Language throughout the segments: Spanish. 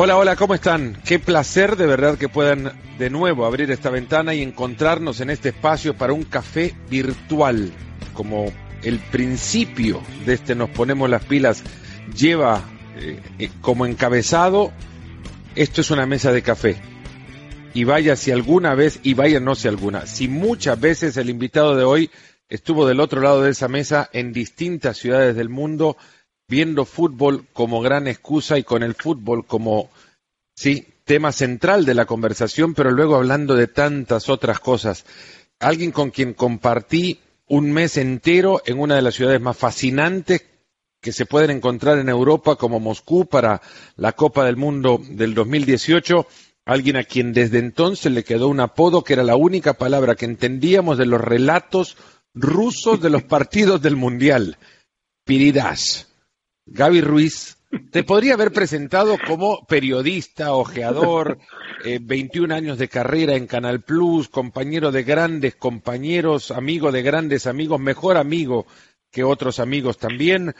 Hola, hola, ¿cómo están? Qué placer de verdad que puedan de nuevo abrir esta ventana y encontrarnos en este espacio para un café virtual. Como el principio de este Nos Ponemos las Pilas lleva eh, eh, como encabezado, esto es una mesa de café. Y vaya si alguna vez, y vaya no si alguna, si muchas veces el invitado de hoy estuvo del otro lado de esa mesa en distintas ciudades del mundo, viendo fútbol como gran excusa y con el fútbol como, sí, tema central de la conversación, pero luego hablando de tantas otras cosas. Alguien con quien compartí un mes entero en una de las ciudades más fascinantes que se pueden encontrar en Europa como Moscú para la Copa del Mundo del 2018, alguien a quien desde entonces le quedó un apodo que era la única palabra que entendíamos de los relatos rusos de los partidos del Mundial, Piridas. Gaby Ruiz, te podría haber presentado como periodista, ojeador, 21 eh, años de carrera en Canal Plus, compañero de grandes compañeros, amigo de grandes amigos, mejor amigo que otros amigos también.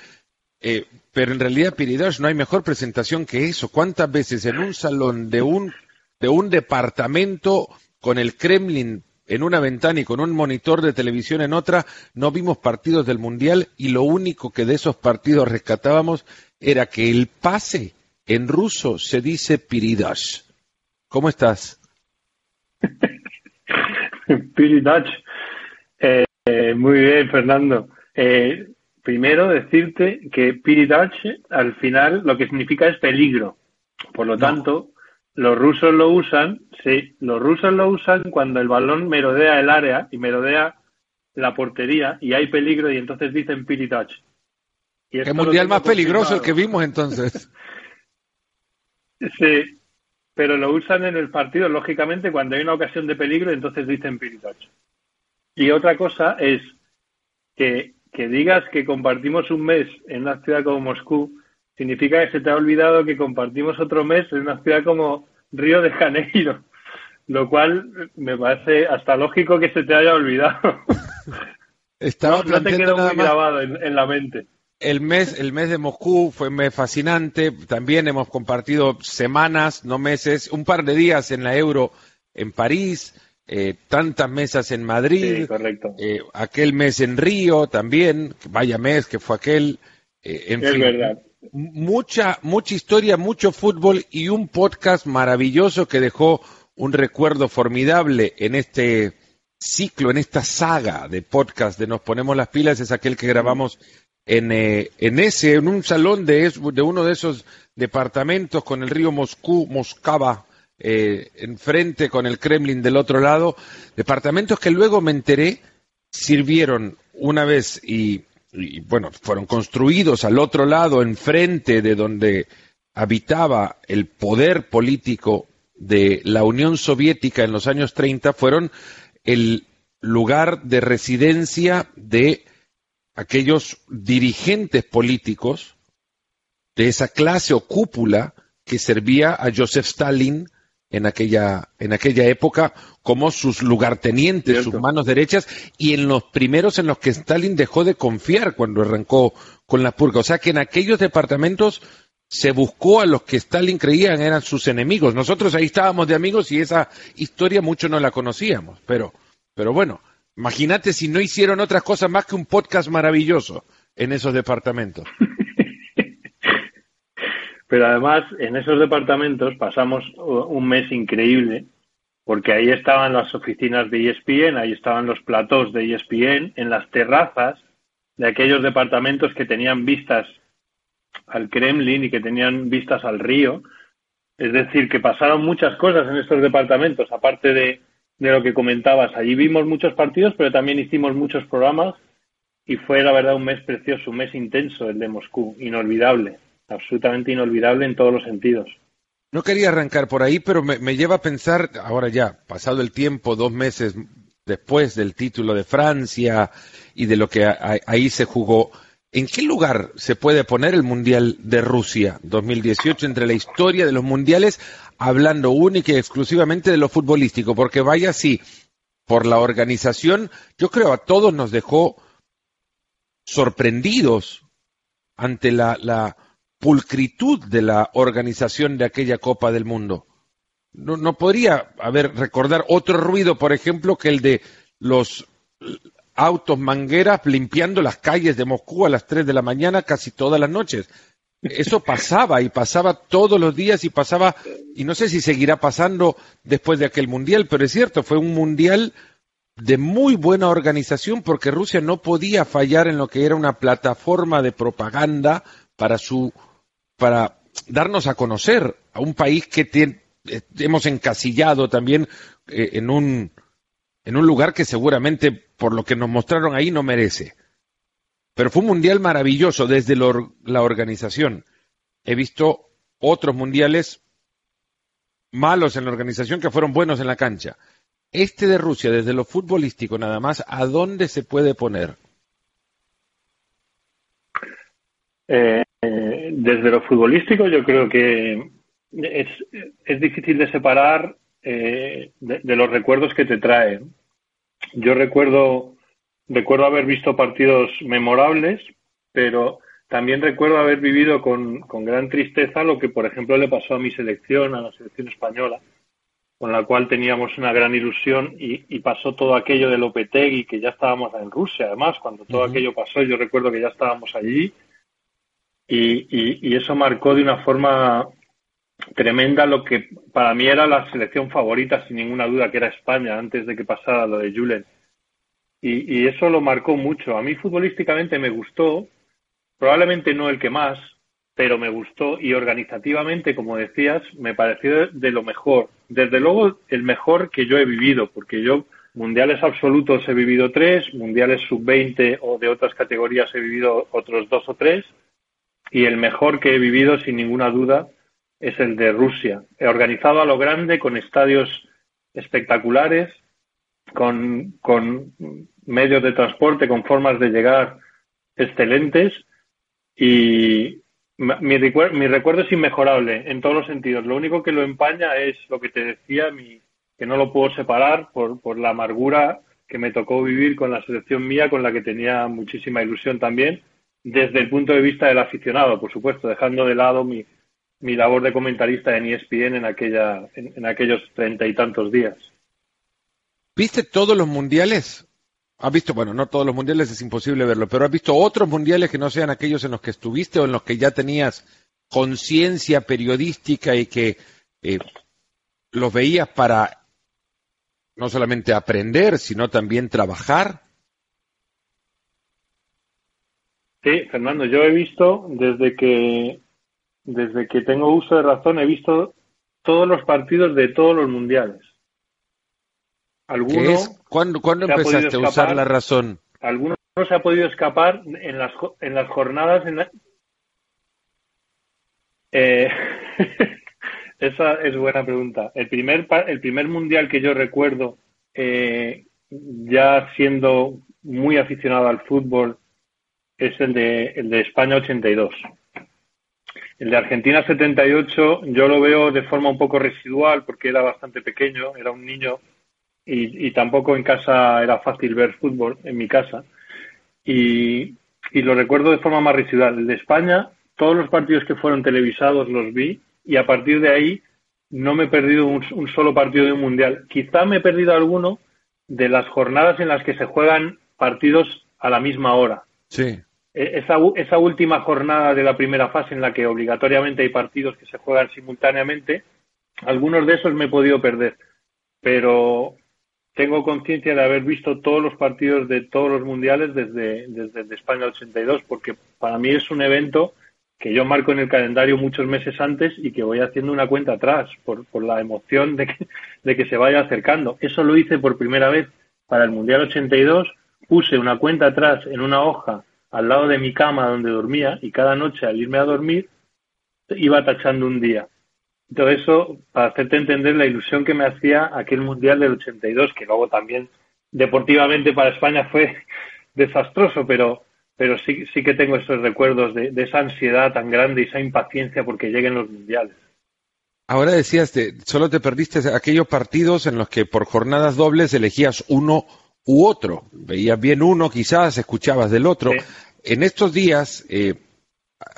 Eh, pero en realidad, Piridas, no hay mejor presentación que eso. ¿Cuántas veces en un salón de un, de un departamento con el Kremlin en una ventana y con un monitor de televisión en otra, no vimos partidos del Mundial y lo único que de esos partidos rescatábamos era que el pase en ruso se dice Piridash. ¿Cómo estás? Piridash. Eh, muy bien, Fernando. Eh, primero decirte que Piridash al final lo que significa es peligro. Por lo tanto, los rusos lo usan, sí, los rusos lo usan cuando el balón merodea el área y merodea la portería y hay peligro y entonces dicen piri touch. ¿Qué mundial más peligroso el que vimos entonces? sí, pero lo usan en el partido, lógicamente, cuando hay una ocasión de peligro, entonces dicen piri touch. Y otra cosa es que, que digas que compartimos un mes en una ciudad como Moscú significa que se te ha olvidado que compartimos otro mes en una ciudad como Río de Janeiro, lo cual me parece hasta lógico que se te haya olvidado. Estaba no, te quedó muy grabado en, la mente. El mes, el mes de Moscú fue un mes fascinante. También hemos compartido semanas, no meses, un par de días en la Euro en París, eh, tantas mesas en Madrid, correcto. Eh, aquel mes en Río también, vaya mes que fue aquel. Eh, en es verdad mucha, mucha historia, mucho fútbol y un podcast maravilloso que dejó un recuerdo formidable en este ciclo, en esta saga de podcast de Nos Ponemos las Pilas, es aquel que grabamos en, eh, en ese, en un salón de, de uno de esos departamentos con el río Moscú, Moscava, eh, enfrente con el Kremlin del otro lado, departamentos que luego me enteré sirvieron una vez y y bueno, fueron construidos al otro lado, enfrente de donde habitaba el poder político de la Unión Soviética en los años 30, fueron el lugar de residencia de aquellos dirigentes políticos de esa clase o cúpula que servía a Joseph Stalin en aquella, en aquella época como sus lugartenientes, sus manos derechas, y en los primeros en los que Stalin dejó de confiar cuando arrancó con la purga. O sea que en aquellos departamentos se buscó a los que Stalin creía eran sus enemigos. Nosotros ahí estábamos de amigos y esa historia mucho no la conocíamos. Pero, pero bueno, imagínate si no hicieron otras cosas más que un podcast maravilloso en esos departamentos. Pero además, en esos departamentos pasamos un mes increíble, porque ahí estaban las oficinas de ESPN, ahí estaban los platós de ESPN, en las terrazas de aquellos departamentos que tenían vistas al Kremlin y que tenían vistas al río. Es decir, que pasaron muchas cosas en estos departamentos, aparte de, de lo que comentabas. Allí vimos muchos partidos, pero también hicimos muchos programas y fue, la verdad, un mes precioso, un mes intenso el de Moscú, inolvidable absolutamente inolvidable en todos los sentidos. No quería arrancar por ahí, pero me, lleva a pensar, ahora ya, pasado el tiempo, dos meses después del título de Francia y de lo que ahí se jugó, ¿en qué lugar se puede poner el Mundial de Rusia 2018 entre la historia de los mundiales, hablando única y exclusivamente de lo futbolístico? Porque vaya así, por la organización, yo creo a todos nos dejó sorprendidos ante la pulcritud de la organización de aquella Copa del Mundo. No, podría haber recordar otro ruido, por ejemplo, que el de los autos mangueras limpiando las calles de Moscú a las 3 de la mañana casi todas las noches. Eso pasaba y pasaba todos los días y pasaba, y no sé si seguirá pasando después de aquel mundial, pero es cierto, fue un mundial de muy buena organización porque Rusia no podía fallar en lo que era una plataforma de propaganda para su, para darnos a conocer a un país que tiene, eh, hemos encasillado también eh, en un, en un lugar que seguramente, por lo que nos mostraron ahí, no merece. Pero fue un mundial maravilloso desde la organización. He visto otros mundiales malos en la organización que fueron buenos en la cancha. Este de Rusia, desde lo futbolístico nada más, ¿a dónde se puede poner? Eh, desde lo futbolístico yo creo que es, es difícil de separar eh, de, de, los recuerdos que te trae. Yo recuerdo recuerdo haber visto partidos memorables, pero también recuerdo haber vivido con, con, gran tristeza lo que, por ejemplo, le pasó a mi selección, a la selección española, con la cual teníamos una gran ilusión y, y pasó todo aquello de Lopetegui, que ya estábamos en Rusia, además, cuando todo uh -huh. aquello pasó, yo recuerdo que ya estábamos allí y, y, eso marcó de una forma tremenda lo que para mí era la selección favorita, sin ninguna duda, que era España, antes de que pasara lo de Julen. Y, y, eso lo marcó mucho. A mí futbolísticamente me gustó, probablemente no el que más, pero me gustó y organizativamente, como decías, me pareció de lo mejor. Desde luego, el mejor que yo he vivido, porque yo mundiales absolutos he vivido tres, mundiales sub-20 o de otras categorías he vivido otros dos o tres, y el mejor que he vivido, sin ninguna duda, es el de Rusia. He organizado a lo grande, con estadios espectaculares, con, medios de transporte, con formas de llegar excelentes y mi, mi recuerdo es inmejorable en todos los sentidos. Lo único que lo empaña es lo que te decía, mi, que no lo puedo separar por, por la amargura que me tocó vivir con la selección mía, con la que tenía muchísima ilusión también, desde el punto de vista del aficionado, por supuesto, dejando de lado mi, mi labor de comentarista en ESPN en, aquella, en, aquellos treinta y tantos días. ¿Viste todos los mundiales? ¿Has visto, bueno, no todos los mundiales es imposible verlo, pero has visto otros mundiales que no sean aquellos en los que estuviste o en los que ya tenías conciencia periodística y que eh, los veías para no solamente aprender, sino también trabajar? Sí, Fernando, yo he visto desde que desde que tengo uso de razón he visto todos los partidos de todos los mundiales. ¿Alguno? ¿Cuándo, ¿cuándo empezaste a usar la razón? Alguno no se ha podido escapar en las, en las jornadas. En la... eh, esa es buena pregunta. El primer, el primer mundial que yo recuerdo, eh, ya siendo muy aficionado al fútbol, es el de, el de España 82. El de Argentina 78 yo lo veo de forma un poco residual porque era bastante pequeño, era un niño y, y, tampoco en casa era fácil ver fútbol, en mi casa. Y, y, lo recuerdo de forma más residual. El de España, todos los partidos que fueron televisados los vi y a partir de ahí no me he perdido un, un solo partido de un mundial. Quizá me he perdido alguno de las jornadas en las que se juegan partidos a la misma hora. Sí. Esa, esa última jornada de la primera fase en la que obligatoriamente hay partidos que se juegan simultáneamente, algunos de esos me he podido perder. Pero tengo conciencia de haber visto todos los partidos de todos los mundiales desde, desde España 82, porque para mí es un evento que yo marco en el calendario muchos meses antes y que voy haciendo una cuenta atrás por, por la emoción de que, de que se vaya acercando. Eso lo hice por primera vez para el Mundial 82, puse una cuenta atrás en una hoja al lado de mi cama donde dormía y cada noche al irme a dormir iba tachando un día. Todo eso para hacerte entender la ilusión que me hacía aquel Mundial del 82, que luego también deportivamente para España fue desastroso, pero, pero sí, sí que tengo esos recuerdos de, esa ansiedad tan grande y esa impaciencia porque lleguen los Mundiales. Ahora decías, te, solo te perdiste aquellos partidos en los que por jornadas dobles elegías uno u otro. Veías bien uno, quizás, escuchabas del otro. Sí. En estos días, eh,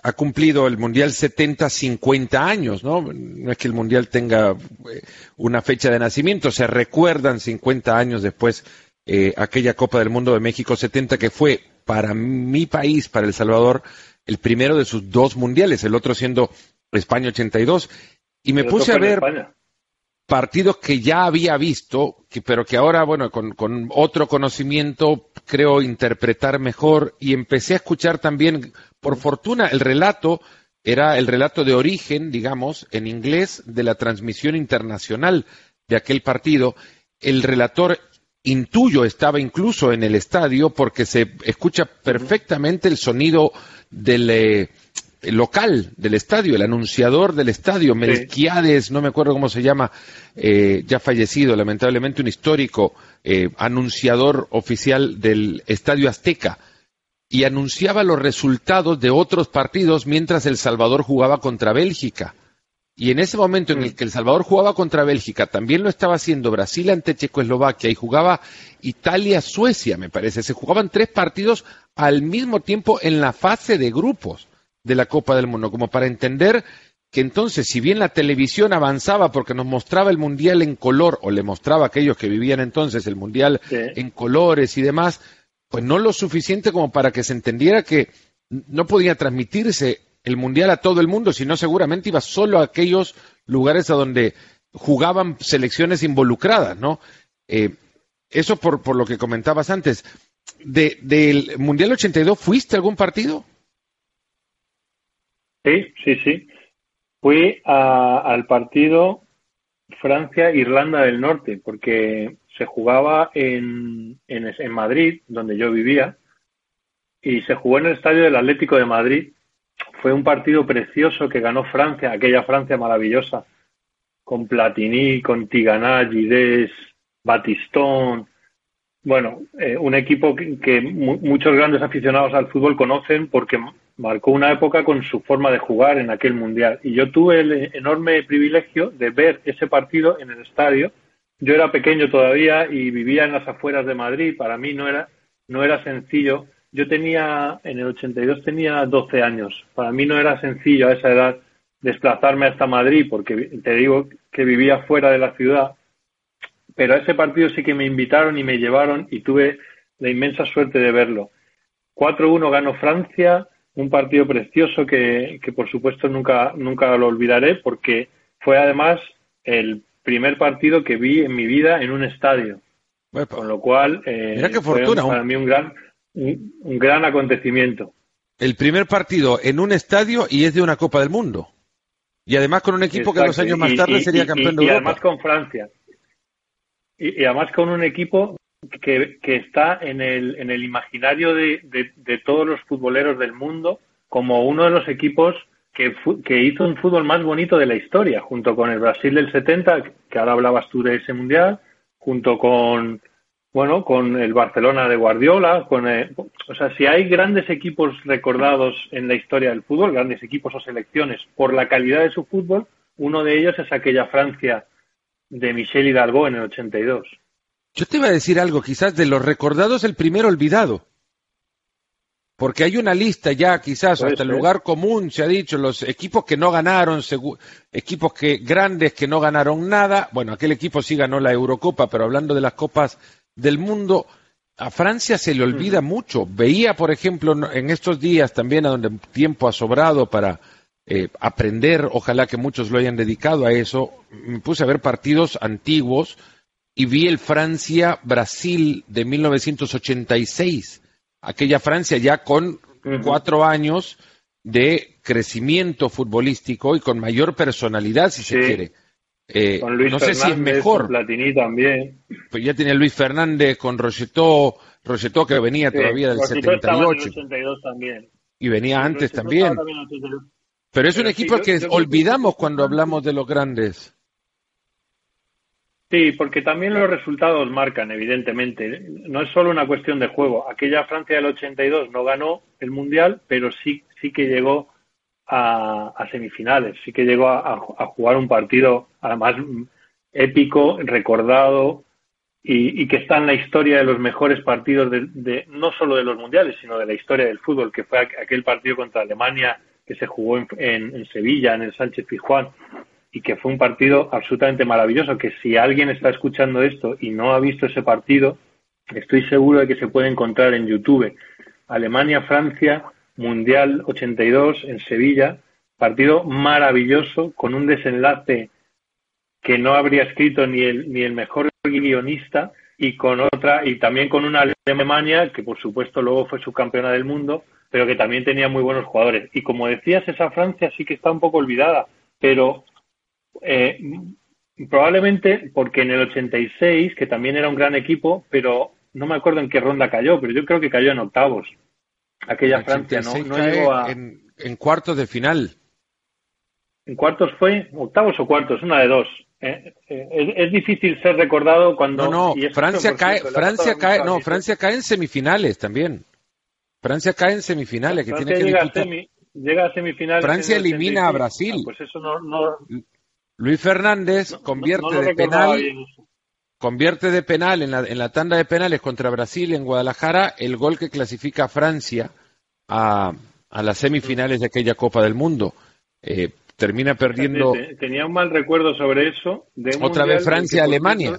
ha cumplido el Mundial 70 50 años, ¿no? No es que el Mundial tenga eh, una fecha de nacimiento, se recuerdan 50 años después eh, aquella Copa del Mundo de México 70 que fue para mi país, para El Salvador, el primero de sus dos mundiales, el otro siendo España 82. Y me puse a ver partidos que ya había visto, pero que ahora, bueno, con, con, otro conocimiento creo interpretar mejor y empecé a escuchar también, por fortuna, el relato era el relato de origen, digamos, en inglés de la transmisión internacional de aquel partido. El relator intuyo estaba incluso en el estadio porque se escucha perfectamente el sonido del eh, local del estadio, el anunciador del estadio, Melquiades, no me acuerdo cómo se llama, eh, ya fallecido, lamentablemente un histórico eh, anunciador oficial del Estadio Azteca, y anunciaba los resultados de otros partidos mientras El Salvador jugaba contra Bélgica. Y en ese momento en el mm. que El Salvador jugaba contra Bélgica, también lo estaba haciendo Brasil ante Checoslovaquia y jugaba Italia-Suecia, me parece. Se jugaban tres partidos al mismo tiempo en la fase de grupos de la Copa del Mundo, como para entender que entonces, si bien la televisión avanzaba porque nos mostraba el Mundial en color, o le mostraba a aquellos que vivían entonces el Mundial en colores y demás, pues no lo suficiente como para que se entendiera que no podía transmitirse el Mundial a todo el mundo, sino seguramente iba solo a aquellos lugares a donde jugaban selecciones involucradas, ¿no? Eh, eso por, por lo que comentabas antes. De, ¿Del Mundial 82 fuiste a algún partido? Sí, sí, sí. Fui al partido Francia-Irlanda del Norte, porque se jugaba en, en, Madrid, donde yo vivía, y se jugó en el estadio del Atlético de Madrid, fue un partido precioso que ganó Francia, aquella Francia maravillosa, con Platini, con Gides, Batistón. Bueno, eh, un equipo que, muchos grandes aficionados al fútbol conocen porque marcó una época con su forma de jugar en aquel mundial. Y yo tuve el enorme privilegio de ver ese partido en el estadio. Yo era pequeño todavía y vivía en las afueras de Madrid. Para mí no era, no era sencillo yo tenía, en el 82 tenía 12 años. Para mí no era sencillo a esa edad desplazarme hasta Madrid, porque te digo que vivía fuera de la ciudad. Pero a ese partido sí que me invitaron y me llevaron y tuve la inmensa suerte de verlo. 4-1 ganó Francia, un partido precioso que, que por supuesto nunca, nunca lo olvidaré porque fue además el primer partido que vi en mi vida en un estadio. Con lo cual, eh, fue para mí un gran, un, gran acontecimiento. El primer partido en un estadio y es de una Copa del Mundo. Y además con un equipo que dos años más tarde sería campeón de Europa. Y además con Francia. Y, además con un equipo que, que está en el, en el imaginario de, de, todos los futboleros del mundo como uno de los equipos que, hizo un fútbol más bonito de la historia, junto con el Brasil del 70, que ahora hablabas tú de ese mundial, junto con bueno, con el Barcelona de Guardiola, con, eh, o sea, si hay grandes equipos recordados en la historia del fútbol, grandes equipos o selecciones por la calidad de su fútbol, uno de ellos es aquella Francia de Michel Hidalgo en el 82. Yo te iba a decir algo, quizás de los recordados el primero olvidado. Porque hay una lista ya, quizás, hasta el lugar común se ha dicho, los equipos que no ganaron, equipos que grandes que no ganaron nada. Bueno, aquel equipo sí ganó la Eurocopa, pero hablando de las copas del mundo, a Francia se le olvida mucho. Veía, por ejemplo, en estos días también, a donde tiempo ha sobrado para eh, aprender, ojalá que muchos lo hayan dedicado a eso, me puse a ver partidos antiguos y vi el Francia-Brasil de 1986. Aquella Francia ya con cuatro años de crecimiento futbolístico y con mayor personalidad, si se quiere. Eh, no sé si es mejor. Platini también. Pues ya tenía Luis Fernández con Rocheteau, Rocheteau que venía todavía del 78. también. Y venía antes también. Pero es un equipo que olvidamos cuando hablamos de los grandes. Sí, porque también los resultados marcan, evidentemente. No es solo una cuestión de juego. Aquella Francia del 82 no ganó el Mundial, pero sí, sí que llegó a, semifinales. Sí que llegó a, jugar un partido, además épico, recordado y, que está en la historia de los mejores partidos de, no solo de los mundiales, sino de la historia del fútbol, que fue aquel partido contra Alemania que se jugó en, en, Sevilla, en el Sánchez Pizjuán, y que fue un partido absolutamente maravilloso, que si alguien está escuchando esto y no ha visto ese partido, estoy seguro de que se puede encontrar en YouTube. Alemania-Francia, Mundial 82 en Sevilla, partido maravilloso, con un desenlace que no habría escrito ni el, ni el mejor guionista, y con otra, y también con una Alemania que por supuesto luego fue subcampeona del mundo, pero que también tenía muy buenos jugadores. Y como decías, esa Francia sí que está un poco olvidada, pero eh, probablemente porque en el 86, que también era un gran equipo, pero no me acuerdo en qué ronda cayó, pero yo creo que cayó en octavos. Aquella Francia no, no llegó a. En, en, cuartos de final. ¿En cuartos fue? ¿Octavos o cuartos? Una de dos. Eh, eh, es, difícil ser recordado cuando no no Francia cae Francia cae no Francia cae en semifinales también Francia cae en semifinales que tiene que llega, a llega a semifinales Francia elimina a Brasil ah, pues eso no, Luis Fernández convierte de penal convierte de penal en la, en la tanda de penales contra Brasil en Guadalajara el gol que clasifica a Francia a, a las semifinales de aquella Copa del Mundo eh, termina perdiendo. Tenía un mal recuerdo sobre eso. Otra vez Francia-Alemania.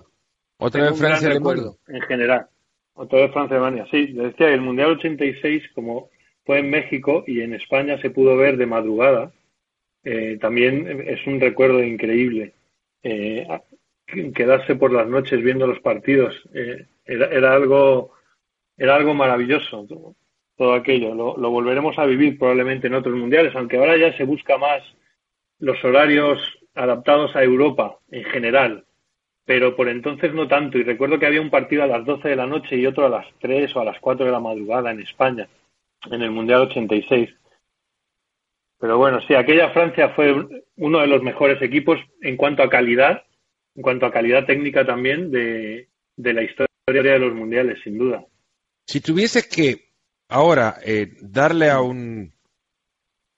Otra vez Francia-Alemania. En general. Otra vez Francia-Alemania. Sí, decía el Mundial 86, como fue en México y en España se pudo ver de madrugada, eh, también es un recuerdo increíble. Eh, quedarse por las noches viendo los partidos eh, era, era, algo era algo maravilloso todo aquello lo, volveremos a vivir probablemente en otros mundiales aunque ahora ya se busca más los horarios adaptados a Europa en general, pero por entonces no tanto. Y recuerdo que había un partido a las 12 de la noche y otro a las 3 o a las 4 de la madrugada en España, en el Mundial 86. Pero bueno, sí, aquella Francia fue uno de los mejores equipos en cuanto a calidad, en cuanto a calidad técnica también de, de la historia de los mundiales, sin duda. Si tuviese que ahora eh, darle a un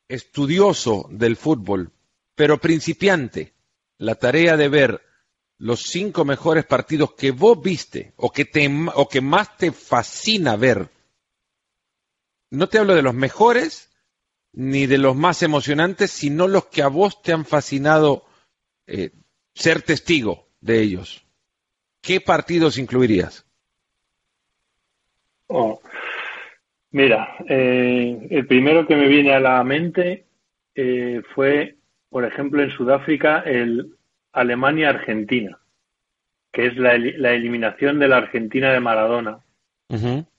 estudioso del fútbol pero principiante, la tarea de ver los cinco mejores partidos que vos viste o que, te, o que más te fascina ver. No te hablo de los mejores ni de los más emocionantes, sino los que a vos te han fascinado eh, ser testigo de ellos. ¿Qué partidos incluirías? Oh, mira, eh, el primero que me viene a la mente eh, fue por ejemplo, en Sudáfrica, el Alemania-Argentina, que es la, eliminación de la Argentina de Maradona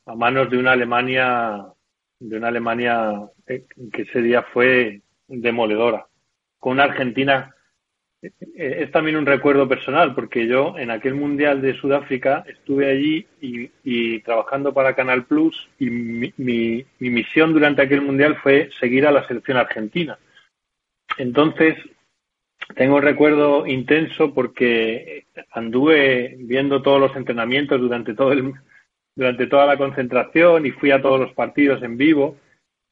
a manos de una Alemania, de una Alemania eh, que ese día fue demoledora, con una Argentina eh, es también un recuerdo personal, porque yo en aquel Mundial de Sudáfrica estuve allí y, trabajando para Canal Plus y mi, mi, misión durante aquel Mundial fue seguir a la selección argentina. Entonces, tengo un recuerdo intenso porque anduve viendo todos los entrenamientos durante todo el, durante toda la concentración y fui a todos los partidos en vivo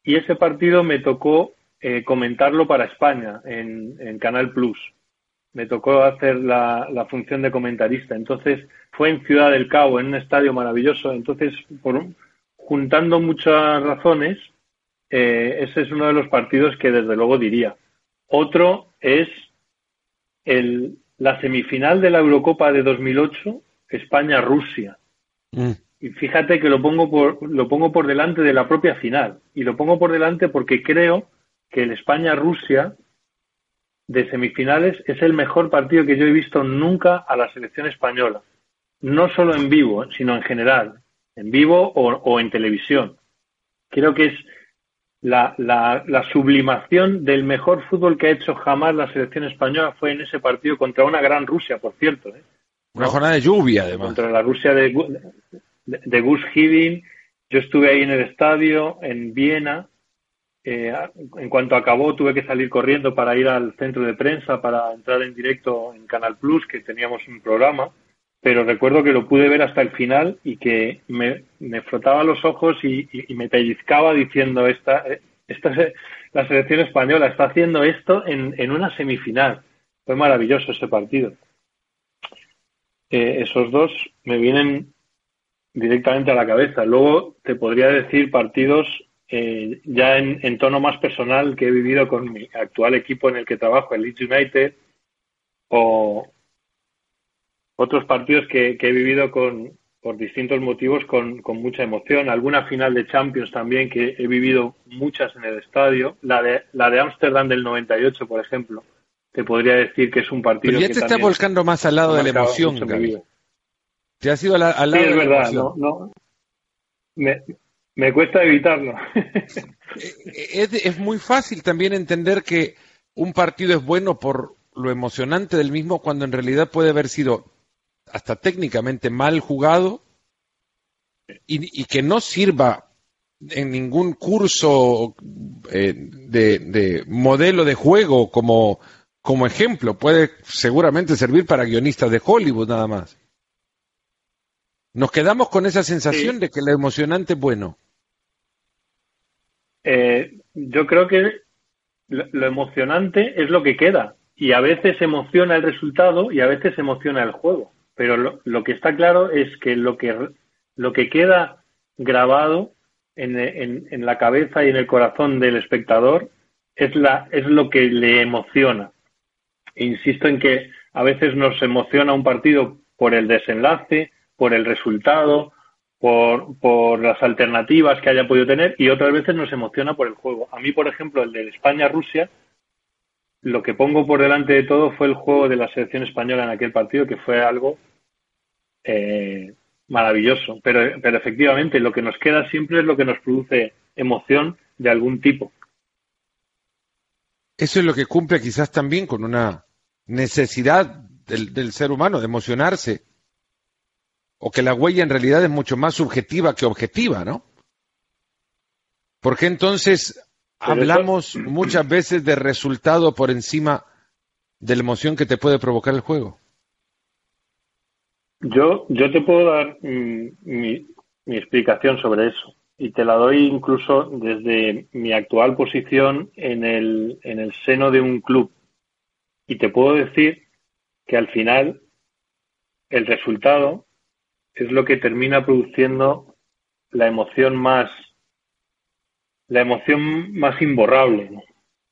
y ese partido me tocó eh, comentarlo para España en, Canal Plus. Me tocó hacer la, función de comentarista. Entonces fue en Ciudad del Cabo, en un estadio maravilloso. Entonces, por, juntando muchas razones, eh, ese es uno de los partidos que desde luego diría. Otro es el, la semifinal de la Eurocopa de 2008, España-Rusia. Mm. Y fíjate que lo pongo, por, lo pongo por delante de la propia final. Y lo pongo por delante porque creo que el España-Rusia de semifinales es el mejor partido que yo he visto nunca a la selección española. No solo en vivo, sino en general. En vivo o, o en televisión. Creo que es la, la, la, sublimación del mejor fútbol que ha hecho jamás la selección española fue en ese partido contra una gran Rusia, por cierto. ¿eh? Una jornada de lluvia, además. Contra la Rusia de, de, Gus Hiddink. Yo estuve ahí en el estadio, en Viena. Eh, en cuanto acabó, tuve que salir corriendo para ir al centro de prensa para entrar en directo en Canal Plus, que teníamos un programa pero recuerdo que lo pude ver hasta el final y que me, me frotaba los ojos y, me pellizcaba diciendo esta, esta la selección española está haciendo esto en, en una semifinal. Fue maravilloso ese partido. Eh, esos dos me vienen directamente a la cabeza. Luego te podría decir partidos eh, ya en, tono más personal que he vivido con mi actual equipo en el que trabajo, el Leeds United, o otros partidos que, he vivido con, por distintos motivos con, con, mucha emoción. Alguna final de Champions también que he vivido muchas en el estadio. La de la de Ámsterdam del 98, por ejemplo. Te podría decir que es un partido. Pero ya te está volcando más al lado de la emoción, Gaby. Te has ido al, lado sí, es de verdad, No, no. Me, me cuesta evitarlo. es, muy fácil también entender que un partido es bueno por lo emocionante del mismo cuando en realidad puede haber sido hasta técnicamente mal jugado y, que no sirva en ningún curso eh, de, modelo de juego como, como ejemplo. Puede seguramente servir para guionistas de Hollywood nada más. Nos quedamos con esa sensación de que lo emocionante es bueno. Eh, yo creo que lo, emocionante es lo que queda. Y a veces emociona el resultado y a veces emociona el juego. Pero lo, que está claro es que lo que, lo que queda grabado en, en, la cabeza y en el corazón del espectador es, la, es lo que le emociona. Insisto en que a veces nos emociona un partido por el desenlace, por el resultado, por, por las alternativas que haya podido tener y otras veces nos emociona por el juego. A mí, por ejemplo, el de España-Rusia, lo que pongo por delante de todo fue el juego de la selección española en aquel partido, que fue algo eh, maravilloso. Pero, pero efectivamente, lo que nos queda siempre es lo que nos produce emoción de algún tipo. Eso es lo que cumple quizás también con una necesidad del, del ser humano de emocionarse o que la huella en realidad es mucho más subjetiva que objetiva, ¿no? Porque entonces hablamos muchas veces de resultado por encima de la emoción que te puede provocar el juego. Yo, yo te puedo dar mm, mi, mi, explicación sobre eso y te la doy incluso desde mi actual posición en el, en el seno de un club. Y te puedo decir que al final el resultado es lo que termina produciendo la emoción más la emoción más imborrable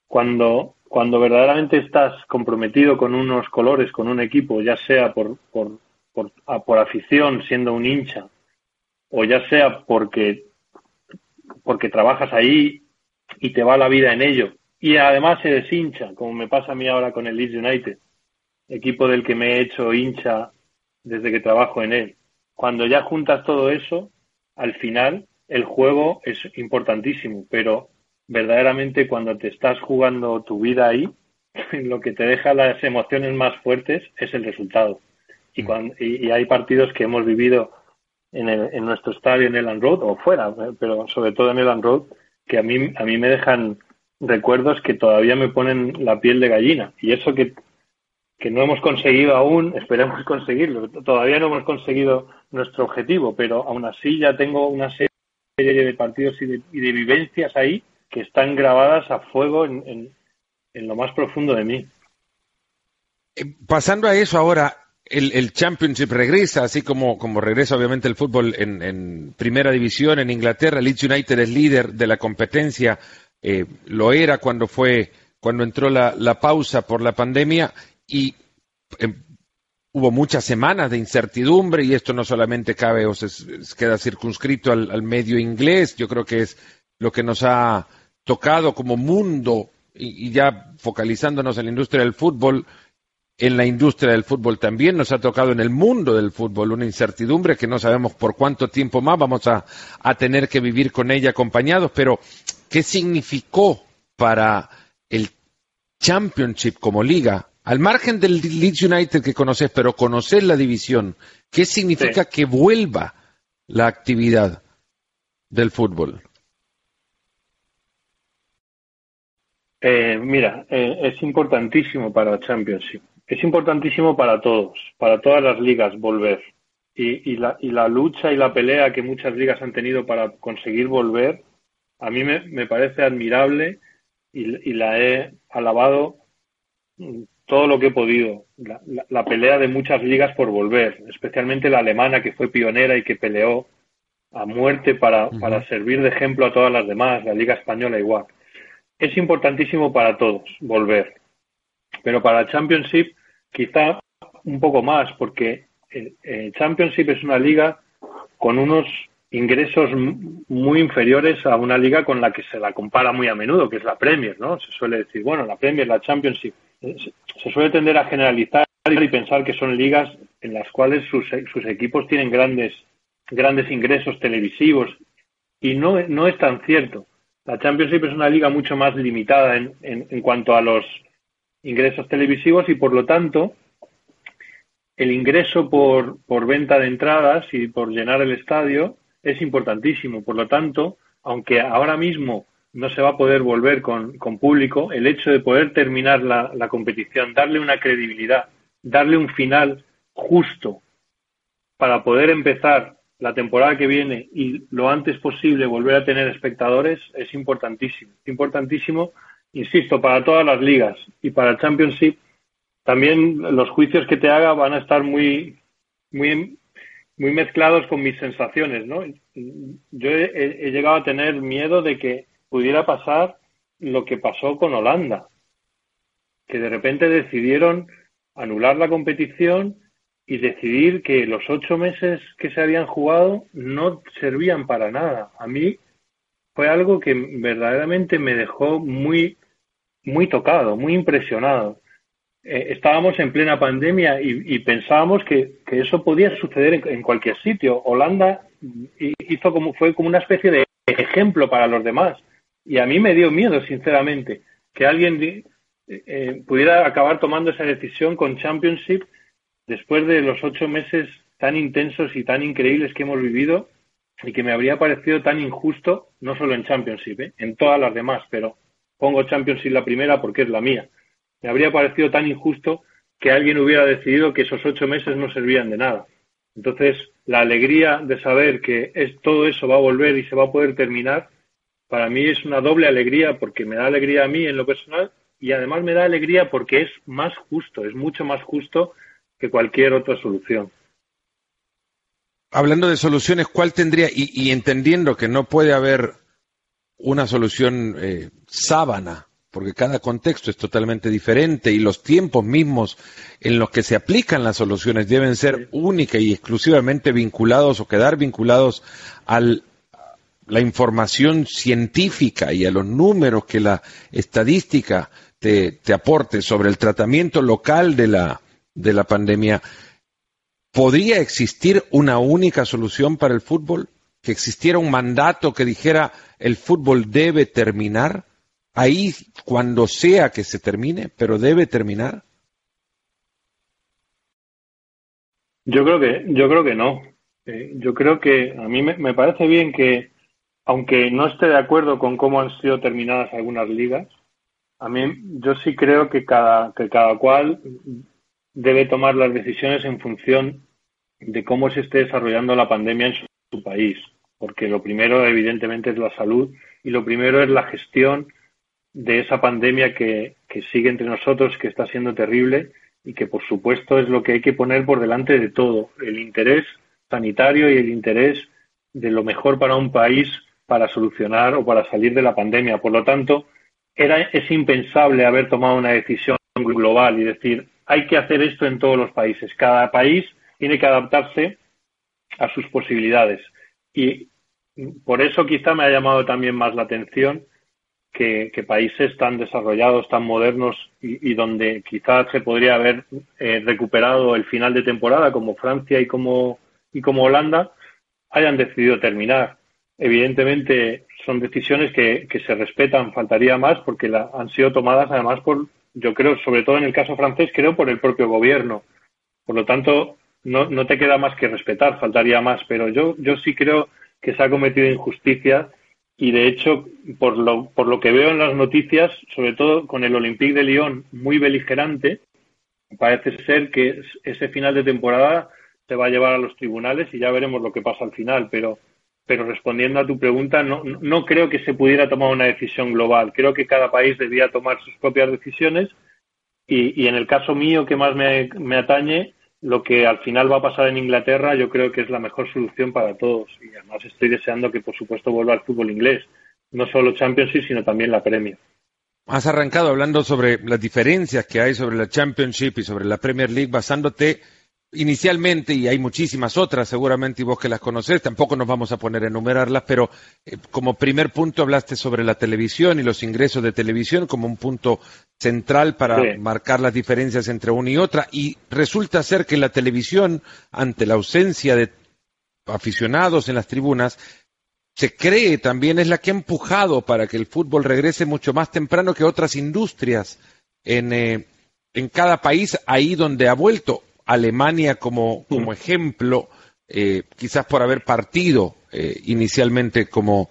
cuando cuando verdaderamente estás comprometido con unos colores con un equipo ya sea por por, por, por afición siendo un hincha o ya sea porque porque trabajas ahí y te va la vida en ello y además se deshincha como me pasa a mí ahora con el Leeds United equipo del que me he hecho hincha desde que trabajo en él cuando ya juntas todo eso, al final el juego es importantísimo, pero verdaderamente cuando te estás jugando tu vida ahí, lo que te deja las emociones más fuertes es el resultado. Y, mm. cuando, y, hay partidos que hemos vivido en, en nuestro estadio en Elan Road o fuera, pero sobre todo en Elan Road, que a mí, a mí me dejan recuerdos que todavía me ponen la piel de gallina. Y eso que que no hemos conseguido aún, esperemos conseguirlo. Todavía no hemos conseguido nuestro objetivo, pero aún así ya tengo una serie de partidos y de, vivencias ahí que están grabadas a fuego en, lo más profundo de mí. Eh, pasando a eso ahora, el, Championship regresa, así como, como regresa obviamente el fútbol en, primera división en Inglaterra. Leeds United es líder de la competencia, eh, lo era cuando fue cuando entró la, la pausa por la pandemia y em, hubo muchas semanas de incertidumbre y esto no solamente cabe o se, queda circunscrito al, medio inglés, yo creo que es lo que nos ha tocado como mundo y, ya focalizándonos en la industria del fútbol, en la industria del fútbol también nos ha tocado en el mundo del fútbol una incertidumbre que no sabemos por cuánto tiempo más vamos a, a tener que vivir con ella acompañados, pero ¿qué significó para el Championship como liga al margen del Leeds United que conoces, pero conocer la división, ¿qué significa que vuelva la actividad del fútbol? Eh, mira, eh, es importantísimo para el Championship. Es importantísimo para todos, para todas las ligas volver. Y, la, lucha y la pelea que muchas ligas han tenido para conseguir volver, a mí me, parece admirable y, la he alabado todo lo que he podido. La, pelea de muchas ligas por volver, especialmente la alemana que fue pionera y que peleó a muerte para, para servir de ejemplo a todas las demás, la Liga Española igual. Es importantísimo para todos volver, pero para el Championship quizá un poco más, porque el, Championship es una liga con unos ingresos muy inferiores a una liga con la que se la compara muy a menudo, que es la Premier, ¿no? Se suele decir, bueno, la Premier, la Championship, se suele tender a generalizar y pensar que son ligas en las cuales sus, sus equipos tienen grandes, grandes ingresos televisivos y no, no es tan cierto. La Championship es una liga mucho más limitada en, en, en cuanto a los ingresos televisivos y por lo tanto el ingreso por, por venta de entradas y por llenar el estadio es importantísimo. Por lo tanto, aunque ahora mismo no se va a poder volver con, con público, el hecho de poder terminar la, la, competición, darle una credibilidad, darle un final justo para poder empezar la temporada que viene y lo antes posible volver a tener espectadores es importantísimo. Importantísimo, insisto, para todas las ligas y para el Championship también los juicios que te haga van a estar muy, muy, muy mezclados con mis sensaciones, ¿no? Yo he, llegado a tener miedo de que pudiera pasar lo que pasó con Holanda, que de repente decidieron anular la competición y decidir que los ocho meses que se habían jugado no servían para nada. A mí fue algo que verdaderamente me dejó muy, muy tocado, muy impresionado. Eh, estábamos en plena pandemia y, pensábamos que, eso podía suceder en, cualquier sitio. Holanda hizo como, fue como una especie de ejemplo para los demás. Y a mí me dio miedo, sinceramente, que alguien eh, pudiera acabar tomando esa decisión con Championship después de los ocho meses tan intensos y tan increíbles que hemos vivido y que me habría parecido tan injusto, no solo en Championship, ¿eh? en todas las demás, pero pongo Championship la primera porque es la mía me habría parecido tan injusto que alguien hubiera decidido que esos ocho meses no servían de nada. Entonces, la alegría de saber que es, todo eso va a volver y se va a poder terminar, para mí es una doble alegría porque me da alegría a mí en lo personal y además me da alegría porque es más justo, es mucho más justo que cualquier otra solución. Hablando de soluciones, ¿cuál tendría, y, entendiendo que no puede haber una solución eh, sábana porque cada contexto es totalmente diferente y los tiempos mismos en los que se aplican las soluciones deben ser única y exclusivamente vinculados o quedar vinculados a la información científica y a los números que la estadística te, te aporte sobre el tratamiento local de la, de la pandemia. ¿Podría existir una única solución para el fútbol? ¿Que existiera un mandato que dijera el fútbol debe terminar? ahí cuando sea que se termine, pero debe terminar? Yo creo que, yo creo que no. Eh, yo creo que a mí me, parece bien que, aunque no esté de acuerdo con cómo han sido terminadas algunas ligas, a mí yo sí creo que cada, que cada cual debe tomar las decisiones en función de cómo se esté desarrollando la pandemia en su país, porque lo primero evidentemente es la salud y lo primero es la gestión de esa pandemia que, que sigue entre nosotros, que está siendo terrible y que, por supuesto, es lo que hay que poner por delante de todo, el interés sanitario y el interés de lo mejor para un país para solucionar o para salir de la pandemia. Por lo tanto, era, es impensable haber tomado una decisión global y decir, hay que hacer esto en todos los países. Cada país tiene que adaptarse a sus posibilidades. Y por eso quizá me ha llamado también más la atención que, países tan desarrollados, tan modernos y, donde quizás se podría haber eh, recuperado el final de temporada, como Francia y como, y como Holanda, hayan decidido terminar. Evidentemente son decisiones que, se respetan, faltaría más, porque la, han sido tomadas además por, yo creo, sobre todo en el caso francés, creo por el propio gobierno. Por lo tanto, no, no te queda más que respetar, faltaría más, pero yo, yo sí creo que se ha cometido injusticia y de hecho, por lo, por lo que veo en las noticias, sobre todo con el Olympique de Lyon muy beligerante, parece ser que ese final de temporada se va a llevar a los tribunales y ya veremos lo que pasa al final. Pero, pero respondiendo a tu pregunta, no, no creo que se pudiera tomar una decisión global. Creo que cada país debía tomar sus propias decisiones y, y en el caso mío que más me, atañe, lo que al final va a pasar en Inglaterra yo creo que es la mejor solución para todos y además estoy deseando que por supuesto vuelva al fútbol inglés, no solo Championship sino también la Premier. Has arrancado hablando sobre las diferencias que hay sobre la Championship y sobre la Premier League basándote inicialmente, y hay muchísimas otras seguramente y vos que las conocés, tampoco nos vamos a poner a enumerarlas, pero eh, como primer punto hablaste sobre la televisión y los ingresos de televisión como un punto central para marcar las diferencias entre una y otra, y resulta ser que la televisión, ante la ausencia de aficionados en las tribunas, se cree también es la que ha empujado para que el fútbol regrese mucho más temprano que otras industrias en, eh, en cada país ahí donde ha vuelto. Alemania como, como ejemplo, eh, quizás por haber partido eh, inicialmente como,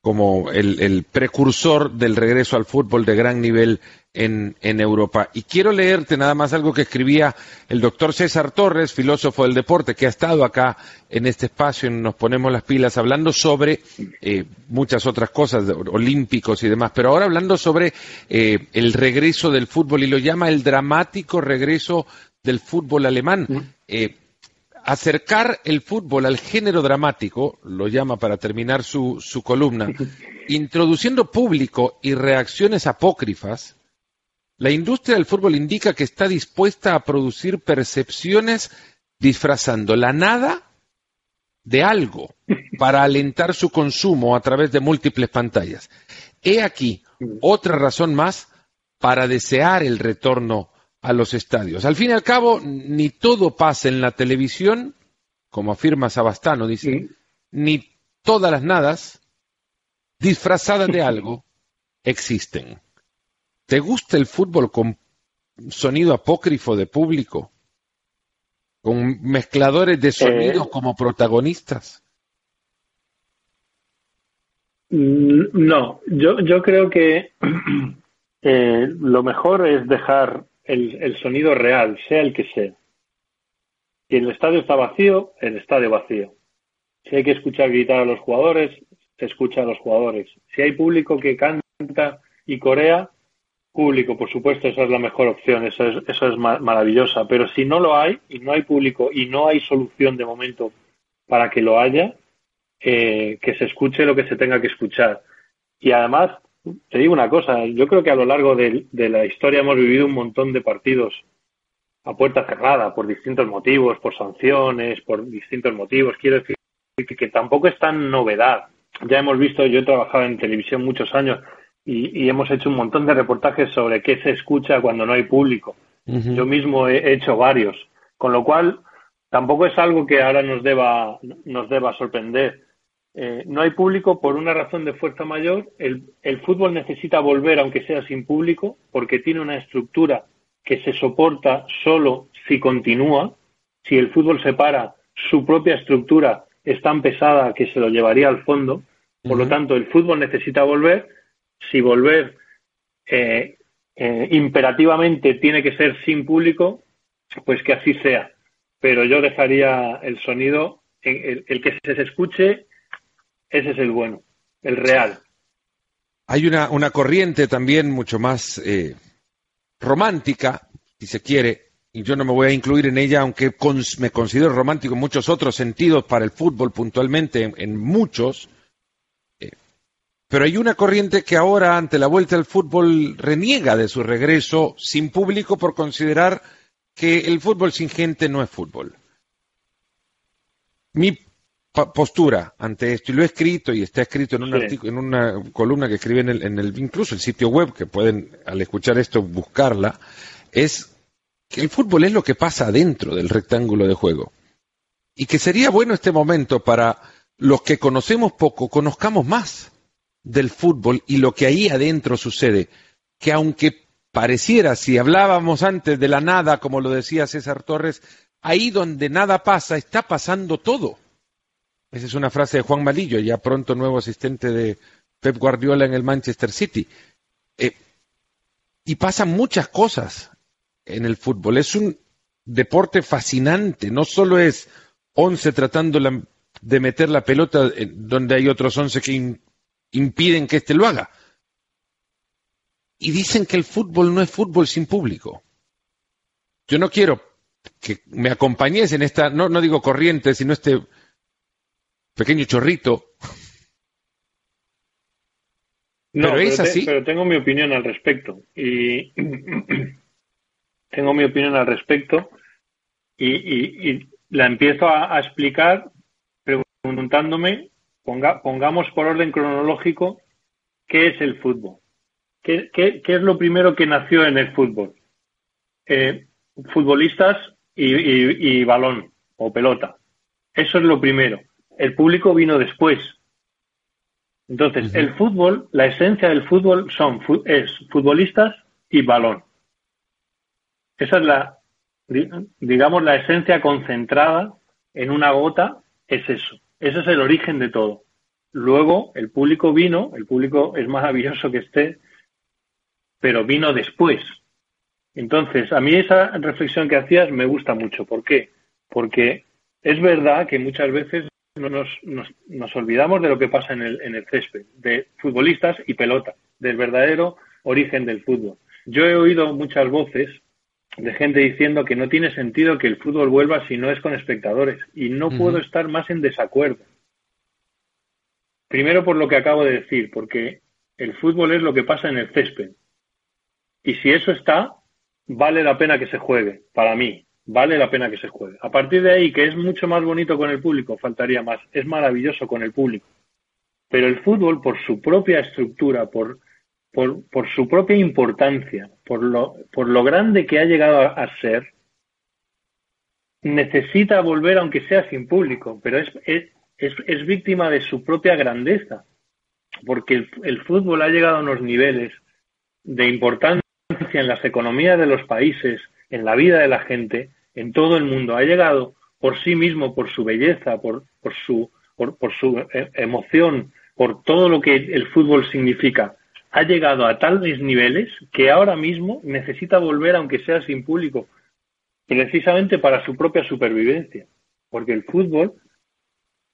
como el, el, precursor del regreso al fútbol de gran nivel en, en, Europa. Y quiero leerte nada más algo que escribía el doctor César Torres, filósofo del deporte, que ha estado acá en este espacio en Nos Ponemos las Pilas, hablando sobre eh, muchas otras cosas, olímpicos y demás, pero ahora hablando sobre eh, el regreso del fútbol y lo llama el dramático regreso del fútbol alemán. Eh, acercar el fútbol al género dramático, lo llama para terminar su, su columna, introduciendo público y reacciones apócrifas, la industria del fútbol indica que está dispuesta a producir percepciones disfrazando la nada de algo para alentar su consumo a través de múltiples pantallas. He aquí otra razón más para desear el retorno a los estadios. Al fin y al cabo, ni todo pasa en la televisión, como afirma Sabastano, dice, ni todas las nadas disfrazadas de algo existen. ¿Te gusta el fútbol con sonido apócrifo de público? ¿Con mezcladores de sonidos eh. como protagonistas? Mm, no, yo, yo creo que eh, lo mejor es dejar el, el, sonido real, sea el que sea. Si el estadio está vacío, el estadio vacío. Si hay que escuchar gritar a los jugadores, se escucha a los jugadores. Si hay público que canta y corea, público, por supuesto, esa es la mejor opción, eso es, eso es maravillosa, pero si no lo hay y no hay público y no hay solución de momento para que lo haya, eh, que se escuche lo que se tenga que escuchar. Y además, te digo una cosa, yo creo que a lo largo de, la historia hemos vivido un montón de partidos a puerta cerrada por distintos motivos, por sanciones, por distintos motivos. Quiero decir que, que tampoco es tan novedad. Ya hemos visto, yo he trabajado en televisión muchos años, y, hemos hecho un montón de reportajes sobre qué se escucha cuando no hay público. Yo mismo he hecho varios, con lo cual tampoco es algo que ahora nos deba, nos deba sorprender. Eh, no hay público por una razón de fuerza mayor. El, el fútbol necesita volver, aunque sea sin público, porque tiene una estructura que se soporta solo si continúa. Si el fútbol se para, su propia estructura es tan pesada que se lo llevaría al fondo. Por lo tanto, el fútbol necesita volver si volver eh, eh, imperativamente tiene que ser sin público, pues que así sea. Pero yo dejaría el sonido, el, que se escuche, ese es el bueno, el real. Hay una, una corriente también mucho más eh, romántica, si se quiere, y yo no me voy a incluir en ella, aunque me considero romántico en muchos otros sentidos para el fútbol puntualmente, en muchos, pero hay una corriente que ahora, ante la vuelta al fútbol, reniega de su regreso sin público por considerar que el fútbol sin gente no es fútbol. Mi postura ante esto, y lo he escrito y está escrito en, un en una columna que escribí en el, en el, incluso el sitio web, que pueden al escuchar esto buscarla, es que el fútbol es lo que pasa adentro del rectángulo de juego. Y que sería bueno este momento para los que conocemos poco, conozcamos más del fútbol y lo que ahí adentro sucede, que aunque pareciera, si hablábamos antes de la nada, como lo decía César Torres, ahí donde nada pasa, está pasando todo. Esa es una frase de Juan Malillo, ya pronto nuevo asistente de Pep Guardiola en el Manchester City. Eh, y pasan muchas cosas en el fútbol. Es un deporte fascinante, no solo es once tratando de meter la pelota donde hay otros once que impiden que éste lo haga. Y dicen que el fútbol no es fútbol sin público. Yo no quiero que me acompañes en esta, no, no digo corriente, sino este pequeño chorrito. No, pero, es así. pero tengo mi opinión al respecto. Y tengo mi opinión al respecto y, la empiezo a, explicar preguntándome, ponga, pongamos por orden cronológico, ¿qué es el fútbol? ¿Qué, es lo primero que nació en el fútbol? Eh, futbolistas y, balón o pelota. Eso es lo primero. El público vino después. Entonces, el fútbol, la esencia del fútbol son es futbolistas y balón. Esa es la, digamos, la esencia concentrada en una gota, es eso. Ese es el origen de todo. Luego, el público vino, el público es maravilloso que esté, pero vino después. Entonces, a mí esa reflexión que hacías me gusta mucho. ¿Por qué? Porque es verdad que muchas veces nos, nos, olvidamos de lo que pasa en el, en el césped, de futbolistas y pelota, del verdadero origen del fútbol. Yo he oído muchas voces de gente diciendo que no tiene sentido que el fútbol vuelva si no es con espectadores y no puedo estar más en desacuerdo. Primero por lo que acabo de decir, porque el fútbol es lo que pasa en el césped. Y si eso está, vale la pena que se juegue, para mí, vale la pena que se juegue. A partir de ahí, que es mucho más bonito con el público, faltaría más, es maravilloso con el público. Pero el fútbol, por su propia estructura, por, por, por su propia importancia, por lo, por lo grande que ha llegado a, ser, necesita volver aunque sea sin público, pero es, es, es, víctima de su propia grandeza, porque el, el fútbol ha llegado a unos niveles de importancia en las economías de los países, en la vida de la gente, en todo el mundo. Ha llegado por sí mismo, por su belleza, por, por su, por, su eh, emoción, por todo lo que el fútbol significa. Ha llegado a tales niveles que ahora mismo necesita volver, aunque sea sin público, precisamente para su propia supervivencia. Porque el fútbol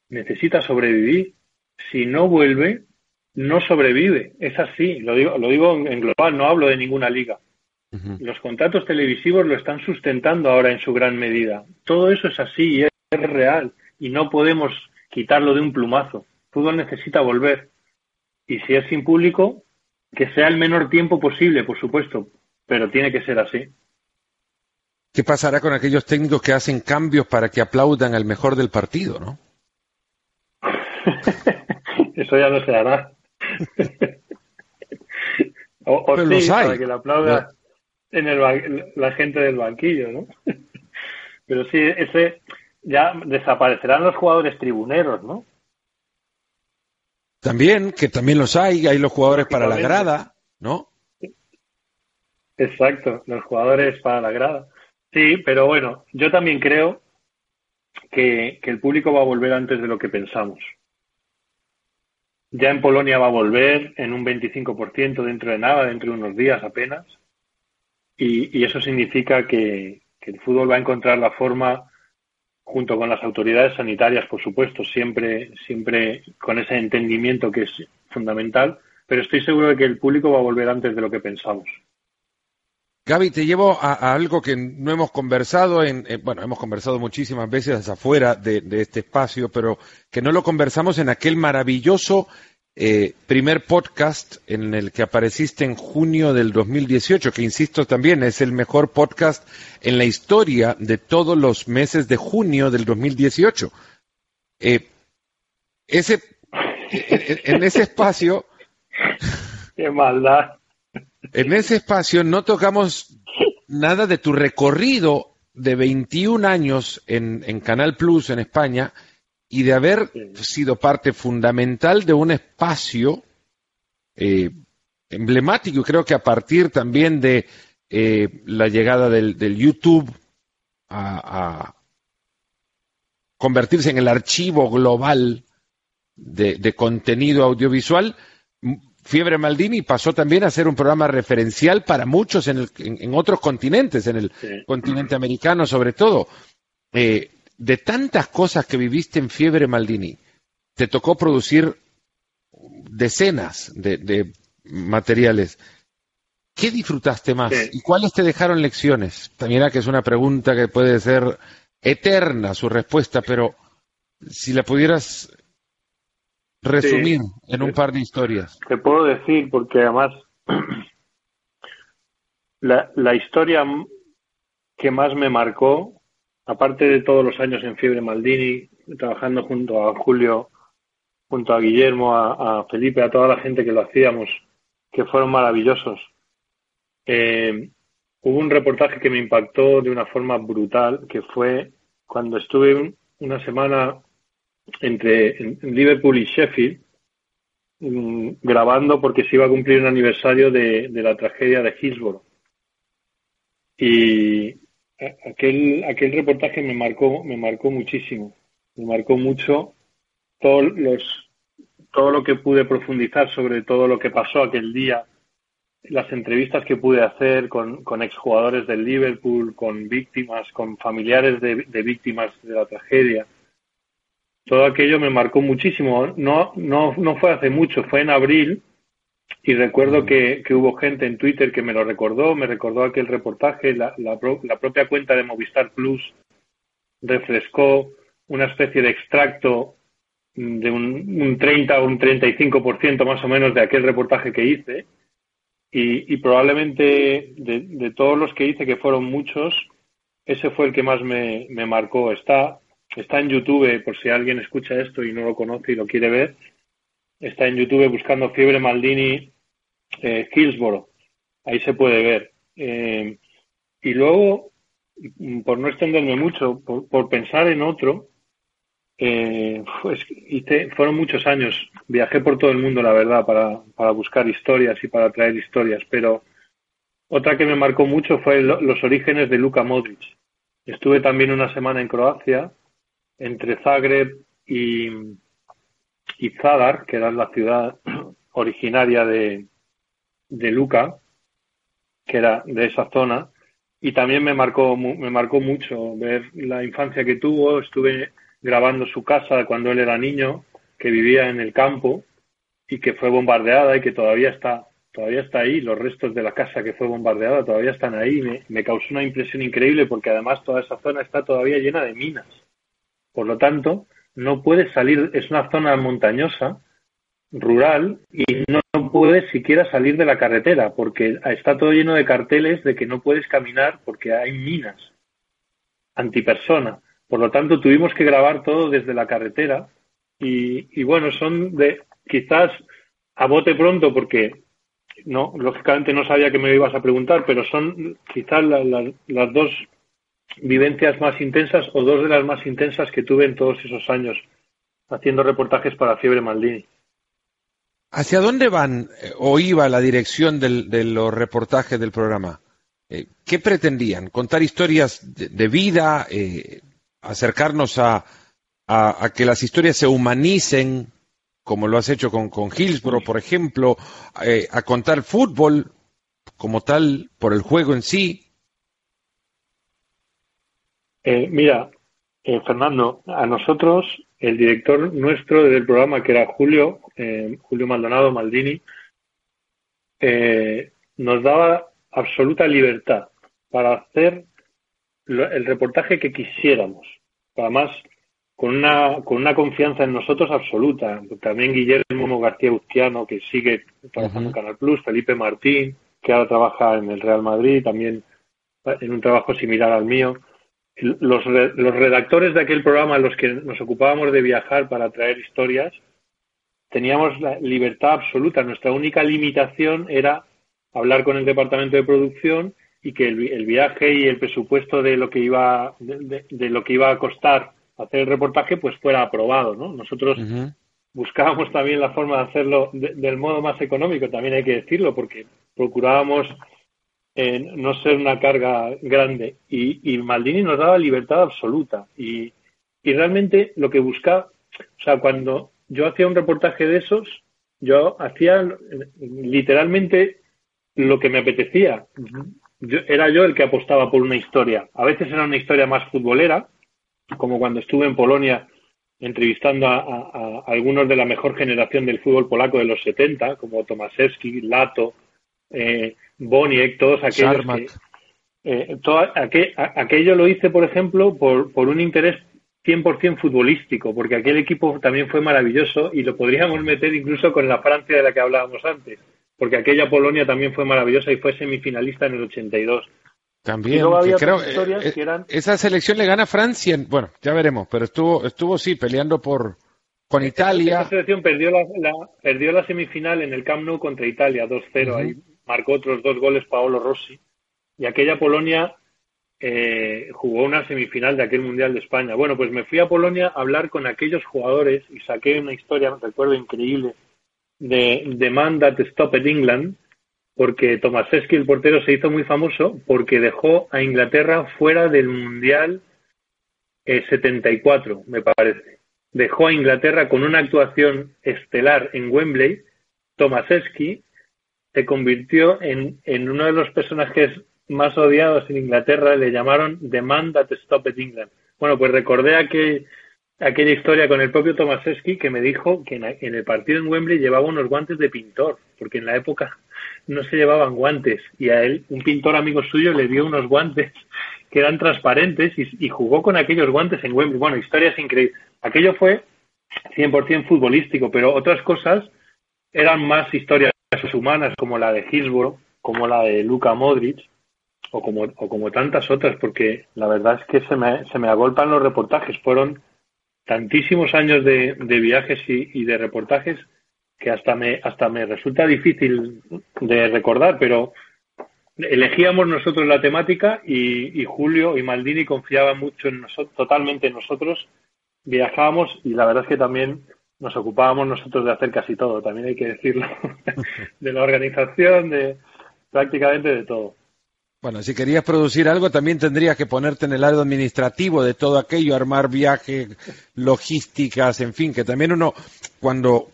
necesita sobrevivir. Si no vuelve, no sobrevive. Es así, lo digo, lo digo en global, no hablo de ninguna liga. Los contratos televisivos lo están sustentando ahora en su gran medida. Todo eso es así y es real y no podemos quitarlo de un plumazo. Fútbol necesita volver. Y si es sin público, que sea el menor tiempo posible, por supuesto, pero tiene que ser así. ¿Qué pasará con aquellos técnicos que hacen cambios para que aplaudan al mejor del partido, no? Eso ya no se hará. o, sí, para que le aplauda en el, la gente del banquillo, ¿no? Pero sí, ese ya desaparecerán los jugadores tribuneros, ¿no? También, que también los hay, hay los jugadores para la grada, ¿no? Exacto, los jugadores para la grada. Sí, pero bueno, yo también creo que, que el público va a volver antes de lo que pensamos. Ya en Polonia va a volver en un 25% dentro de nada, dentro de unos días apenas. Y, eso significa que, el fútbol va a encontrar la forma, junto con las autoridades sanitarias, por supuesto, siempre, siempre con ese entendimiento que es fundamental, pero estoy seguro de que el público va a volver antes de lo que pensamos. Gaby, te llevo a, algo que no hemos conversado en, eh, bueno, hemos conversado muchísimas veces afuera de, este espacio, pero que no lo conversamos en aquel maravilloso eh, primer podcast en el que apareciste en junio del 2018, que insisto también es el mejor podcast en la historia de todos los meses de junio del 2018. Eh, ese, en, ese espacio. Qué maldad. En ese espacio no tocamos nada de tu recorrido de 21 años en, en Canal Plus en España y de haber sido parte fundamental de un espacio eh, emblemático, y creo que a partir también de eh, la llegada del, YouTube a, convertirse en el archivo global de, contenido audiovisual, Fiebre Maldini pasó también a ser un programa referencial para muchos en, otros continentes, en el continente americano sobre todo. Eh, de tantas cosas que viviste en Fiebre Maldini, te tocó producir decenas de, materiales. ¿Qué disfrutaste más? ¿Y cuáles te dejaron lecciones? También que es una pregunta que puede ser eterna su respuesta, pero si la pudieras resumir en un par de historias. Te puedo decir, porque además la, la historia que más me marcó, aparte de todos los años en Fiebre Maldini, trabajando junto a Julio, junto a Guillermo, a, Felipe, a toda la gente que lo hacíamos, que fueron maravillosos. Eh, hubo un reportaje que me impactó de una forma brutal, que fue cuando estuve una semana entre Liverpool y Sheffield mm, grabando porque se iba a cumplir un aniversario de, la tragedia de Hillsborough. Y aquel, aquel reportaje me marcó, me marcó muchísimo. Me marcó mucho todos los, todo lo que pude profundizar sobre todo lo que pasó aquel día, las entrevistas que pude hacer con, con exjugadores del Liverpool, con víctimas, con familiares de víctimas de la tragedia todo aquello me marcó muchísimo. No, no, no fue hace mucho, fue en abril y recuerdo que, que, hubo gente en Twitter que me lo recordó, me recordó aquel reportaje, la, la, propia cuenta de Movistar Plus refrescó una especie de extracto de un, un 30 o un 35% más o menos de aquel reportaje que hice. Y, y probablemente de, de, todos los que hice, que fueron muchos, ese fue el que más me, me marcó. Está, Está en YouTube, por si alguien escucha esto y no lo conoce y lo quiere ver. Está en YouTube buscando Fiebre Maldini eh. Ahí se puede ver. Eh, y luego, por no extenderme mucho, por, pensar en otro, eh, pues, fueron muchos años. Viajé por todo el mundo, la verdad, para, para buscar historias y para traer historias. Pero otra que me marcó mucho fue los orígenes de Luka Modric. Estuve también una semana en Croacia entre Zagreb y, Zadar, que era la ciudad originaria de, de Luca, que era de esa zona, y también me marcó, me marcó mucho ver la infancia que tuvo. Estuve grabando su casa cuando él era niño, que vivía en el campo y que fue bombardeada y que todavía está, todavía está ahí. Los restos de la casa que fue bombardeada todavía están ahí. Me, me causó una impresión increíble porque además toda esa zona está todavía llena de minas. Por lo tanto, no puedes salir, es una zona montañosa, rural, y no, puedes siquiera salir de la carretera, porque está todo lleno de carteles de que no puedes caminar porque hay minas antipersona. Por lo tanto, tuvimos que grabar todo desde la carretera y, bueno, son de quizás a bote pronto porque no, lógicamente no sabía que me ibas a preguntar, pero son quizás las dos vivencias más intensas o dos de las más intensas que tuve en todos esos años haciendo reportajes para Fiebre Maldini. ¿Hacia dónde van eh, o iba la dirección de los reportajes del programa? Eh, ¿Qué pretendían? ¿Contar historias de, vida? Eh, ¿Acercarnos a, a, que las historias se humanicen, como lo has hecho con, con Hillsborough, por ejemplo? ¿A contar fútbol como tal por el juego en sí? Eh, mira, eh, Fernando, a nosotros, el director nuestro del programa, que era Julio, eh, Julio Maldonado Maldini, nos daba absoluta libertad para hacer el reportaje que quisiéramos. Además, con una, con una confianza en nosotros absoluta. También Guillermo García Bustiano, que sigue trabajando en Canal Plus, Felipe Martín, que ahora trabaja en el Real Madrid, también en un trabajo similar al mío los, los redactores de aquel programa, los que nos ocupábamos de viajar para traer historias, teníamos la libertad absoluta. Nuestra única limitación era hablar con el departamento de producción y que el, viaje y el presupuesto de lo que iba de, lo que iba a costar hacer el reportaje pues fuera aprobado, ¿no? Nosotros buscábamos también la forma de hacerlo del modo más económico, también hay que decirlo, porque procurábamos no ser una carga grande. Y, Maldini nos daba libertad absoluta. Y, y realmente lo que buscaba, o sea, cuando yo hacía un reportaje de esos, yo hacía literalmente lo que me apetecía. Yo, era yo el que apostaba por una historia. A veces era una historia más futbolera, como cuando estuve en Polonia entrevistando a, a algunos de la mejor generación del fútbol polaco de los 70, como Tomaszewski, Lato, eh, Boniek, todos aquellos que, eh, aquello lo hice, por ejemplo, por, por un interés 100% futbolístico, porque aquel equipo también fue maravilloso y lo podríamos meter incluso con la Francia de la que hablábamos antes, porque aquella Polonia también fue maravillosa y fue semifinalista en el 82. También, creo, eh, esa selección le gana a Francia, bueno, ya veremos, pero estuvo, estuvo sí peleando por con Italia. Esa selección perdió la, perdió la semifinal en el Camp Nou contra Italia 2-0, ahí marcó otros dos goles Paolo Rossi y aquella Polonia eh, jugó una semifinal de aquel Mundial de España. Bueno, pues me fui a Polonia a hablar con aquellos jugadores y saqué una historia, recuerdo increíble, de, de Man That Stopped England, porque Tomasewski, el portero, se hizo muy famoso porque dejó a Inglaterra fuera del Mundial 74, eh, me parece. Dejó a Inglaterra con una actuación estelar en Wembley. Tomasewski se convirtió en, en uno de los personajes más odiados en Inglaterra, le llamaron The Man That Stopped England. Bueno, pues recordé aquel, aquella historia con el propio Tomasewski que me dijo que en el partido en Wembley llevaba unos guantes de pintor, porque en la época no se llevaban guantes y a él un pintor amigo suyo le dio unos guantes que eran transparentes y, jugó con aquellos guantes en Wembley. Bueno, historias increíbles. Aquello fue 100% futbolístico, pero otras cosas eran más historias humanas como la de Hillsborough, como la de Luka Modric o como, o como tantas otras, porque la verdad es que se me, se me agolpan los reportajes. Fueron tantísimos años de, de viajes y, y de reportajes que hasta me, hasta me resulta difícil de recordar, pero elegíamos nosotros la temática y, Julio y Maldini confiaban mucho en nosotros, totalmente en nosotros. Viajábamos y la verdad es que también nos ocupábamos nosotros de hacer casi todo, también hay que decirlo, de la organización, de prácticamente de todo. Bueno, si querías producir algo, también tendrías que ponerte en el lado administrativo de todo aquello, armar viajes, logísticas, en fin, que también uno, cuando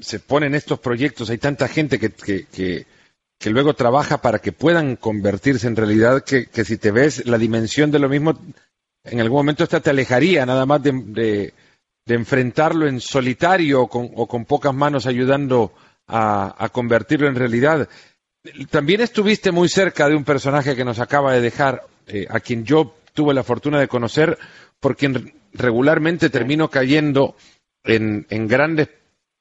se ponen estos proyectos, hay tanta gente que, que, que, luego trabaja para que puedan convertirse en realidad, que, que, si te ves la dimensión de lo mismo, en algún momento esta te alejaría nada más de, enfrentarlo en solitario o con, o con pocas manos ayudando a, convertirlo en realidad. También estuviste muy cerca de un personaje que nos acaba de dejar, eh, a quien yo tuve la fortuna de conocer, por quien regularmente termino cayendo en, en grandes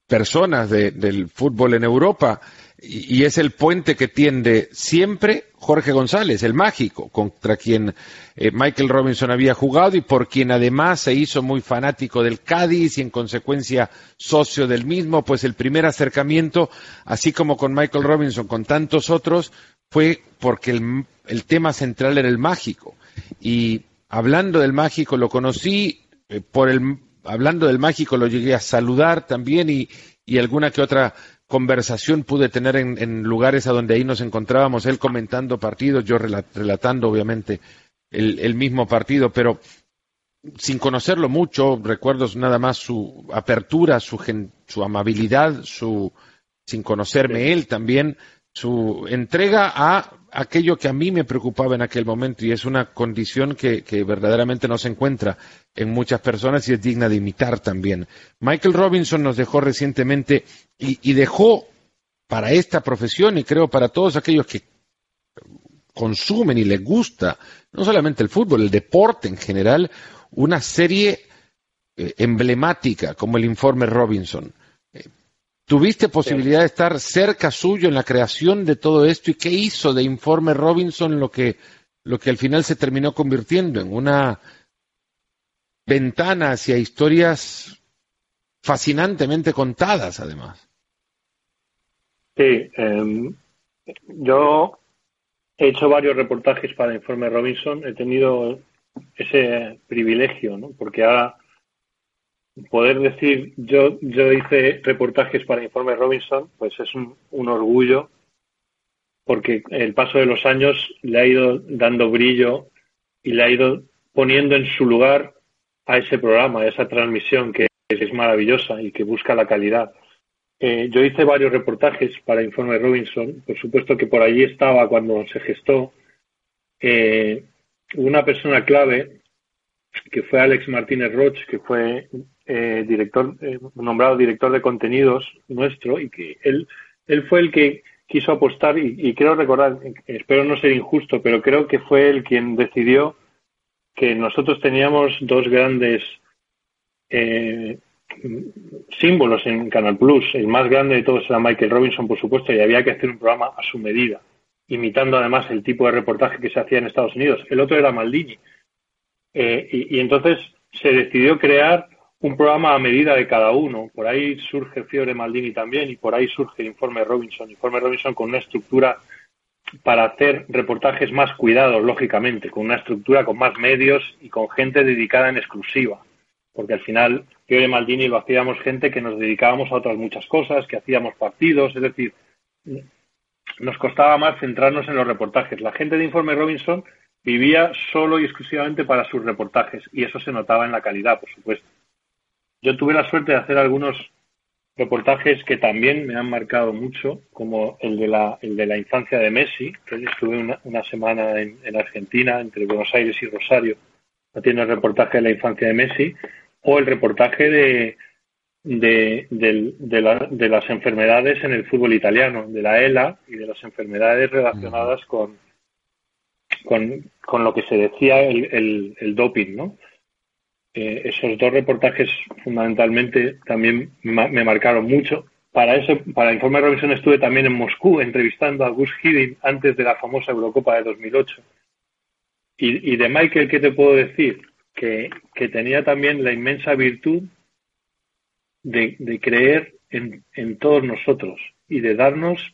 personas del fútbol en Europa y, es el puente que tiende siempre Jorge González, el mágico, contra quien eh, Michael Robinson había jugado y por quien además se hizo muy fanático del Cádiz y en consecuencia socio del mismo, pues el primer acercamiento, así como con Michael Robinson, con tantos otros, fue porque el, tema central era el mágico. Y hablando del mágico, lo conocí eh, por el hablando del mágico lo llegué a saludar también y, alguna que otra conversación pude tener en, lugares a donde ahí nos encontrábamos, él comentando partidos, yo relatando obviamente el, mismo partido, pero sin conocerlo mucho, recuerdo nada más su apertura, su, su amabilidad, su, sin conocerme él también, su entrega a aquello que a mí me preocupaba en aquel momento y es una condición que, verdaderamente no se encuentra en muchas personas y es digna de imitar también. Michael Robinson nos dejó recientemente y, dejó para esta profesión y creo para todos aquellos que consumen y les gusta no solamente el fútbol, el deporte en general, una serie eh, emblemática como el informe Robinson. ¿Tuviste posibilidad de estar cerca suyo en la creación de todo esto y qué hizo de Informe Robinson lo que, lo que al final se terminó convirtiendo en una ventana hacia historias fascinantemente contadas, además? Sí, em, yo he hecho varios reportajes para Informe Robinson, he tenido ese privilegio, ¿no? Porque ahora poder decir yo yo hice reportajes para Informe Robinson, pues es un, orgullo porque el paso de los años le ha ido dando brillo y le ha ido poniendo en su lugar a ese programa, a esa transmisión que es maravillosa y que busca la calidad. Eh, yo hice varios reportajes para Informe Robinson, por supuesto que por allí estaba cuando se gestó eh, una persona clave que fue Alex Martínez Roch, que fue eh, director, eh, nombrado director de contenidos nuestro, y que él, él fue el que quiso apostar y, y creo recordar, espero no ser injusto, pero creo que fue él quien decidió que nosotros teníamos dos grandes eh, símbolos en Canal Plus. El más grande de todos era Michael Robinson, por supuesto, y había que hacer un programa a su medida, imitando además el tipo de reportaje que se hacía en Estados Unidos. El otro era Maldini. Eh, y, entonces se decidió crear un programa a medida de cada uno. Por ahí surge Fiore Maldini también y por ahí surge el informe Robinson. Informe Robinson con una estructura para hacer reportajes más cuidados, lógicamente, con una estructura con más medios y con gente dedicada en exclusiva porque al final yo y Maldini lo hacíamos gente que nos dedicábamos a otras muchas cosas, que hacíamos partidos, es decir, nos costaba más centrarnos en los reportajes. La gente de Informe Robinson vivía solo y exclusivamente para sus reportajes y eso se notaba en la calidad, por supuesto. Yo tuve la suerte de hacer algunos reportajes que también me han marcado mucho, como el de la, el de la infancia de Messi, que estuve una, semana en, en, Argentina, entre Buenos Aires y Rosario, haciendo el reportaje de la infancia de Messi, o el reportaje de, de, de, las enfermedades en el fútbol italiano, de la ELA y de las enfermedades relacionadas con, con, lo que se decía el, el, doping, ¿no? Eh, esos dos reportajes fundamentalmente también me marcaron mucho. Para ese, para el Informe Robinson estuve también en Moscú entrevistando a Gus Hiddink antes de la famosa Eurocopa de 2008. Y, y de Michael, ¿qué te puedo decir? que, tenía también la inmensa virtud de, creer en, todos nosotros y de darnos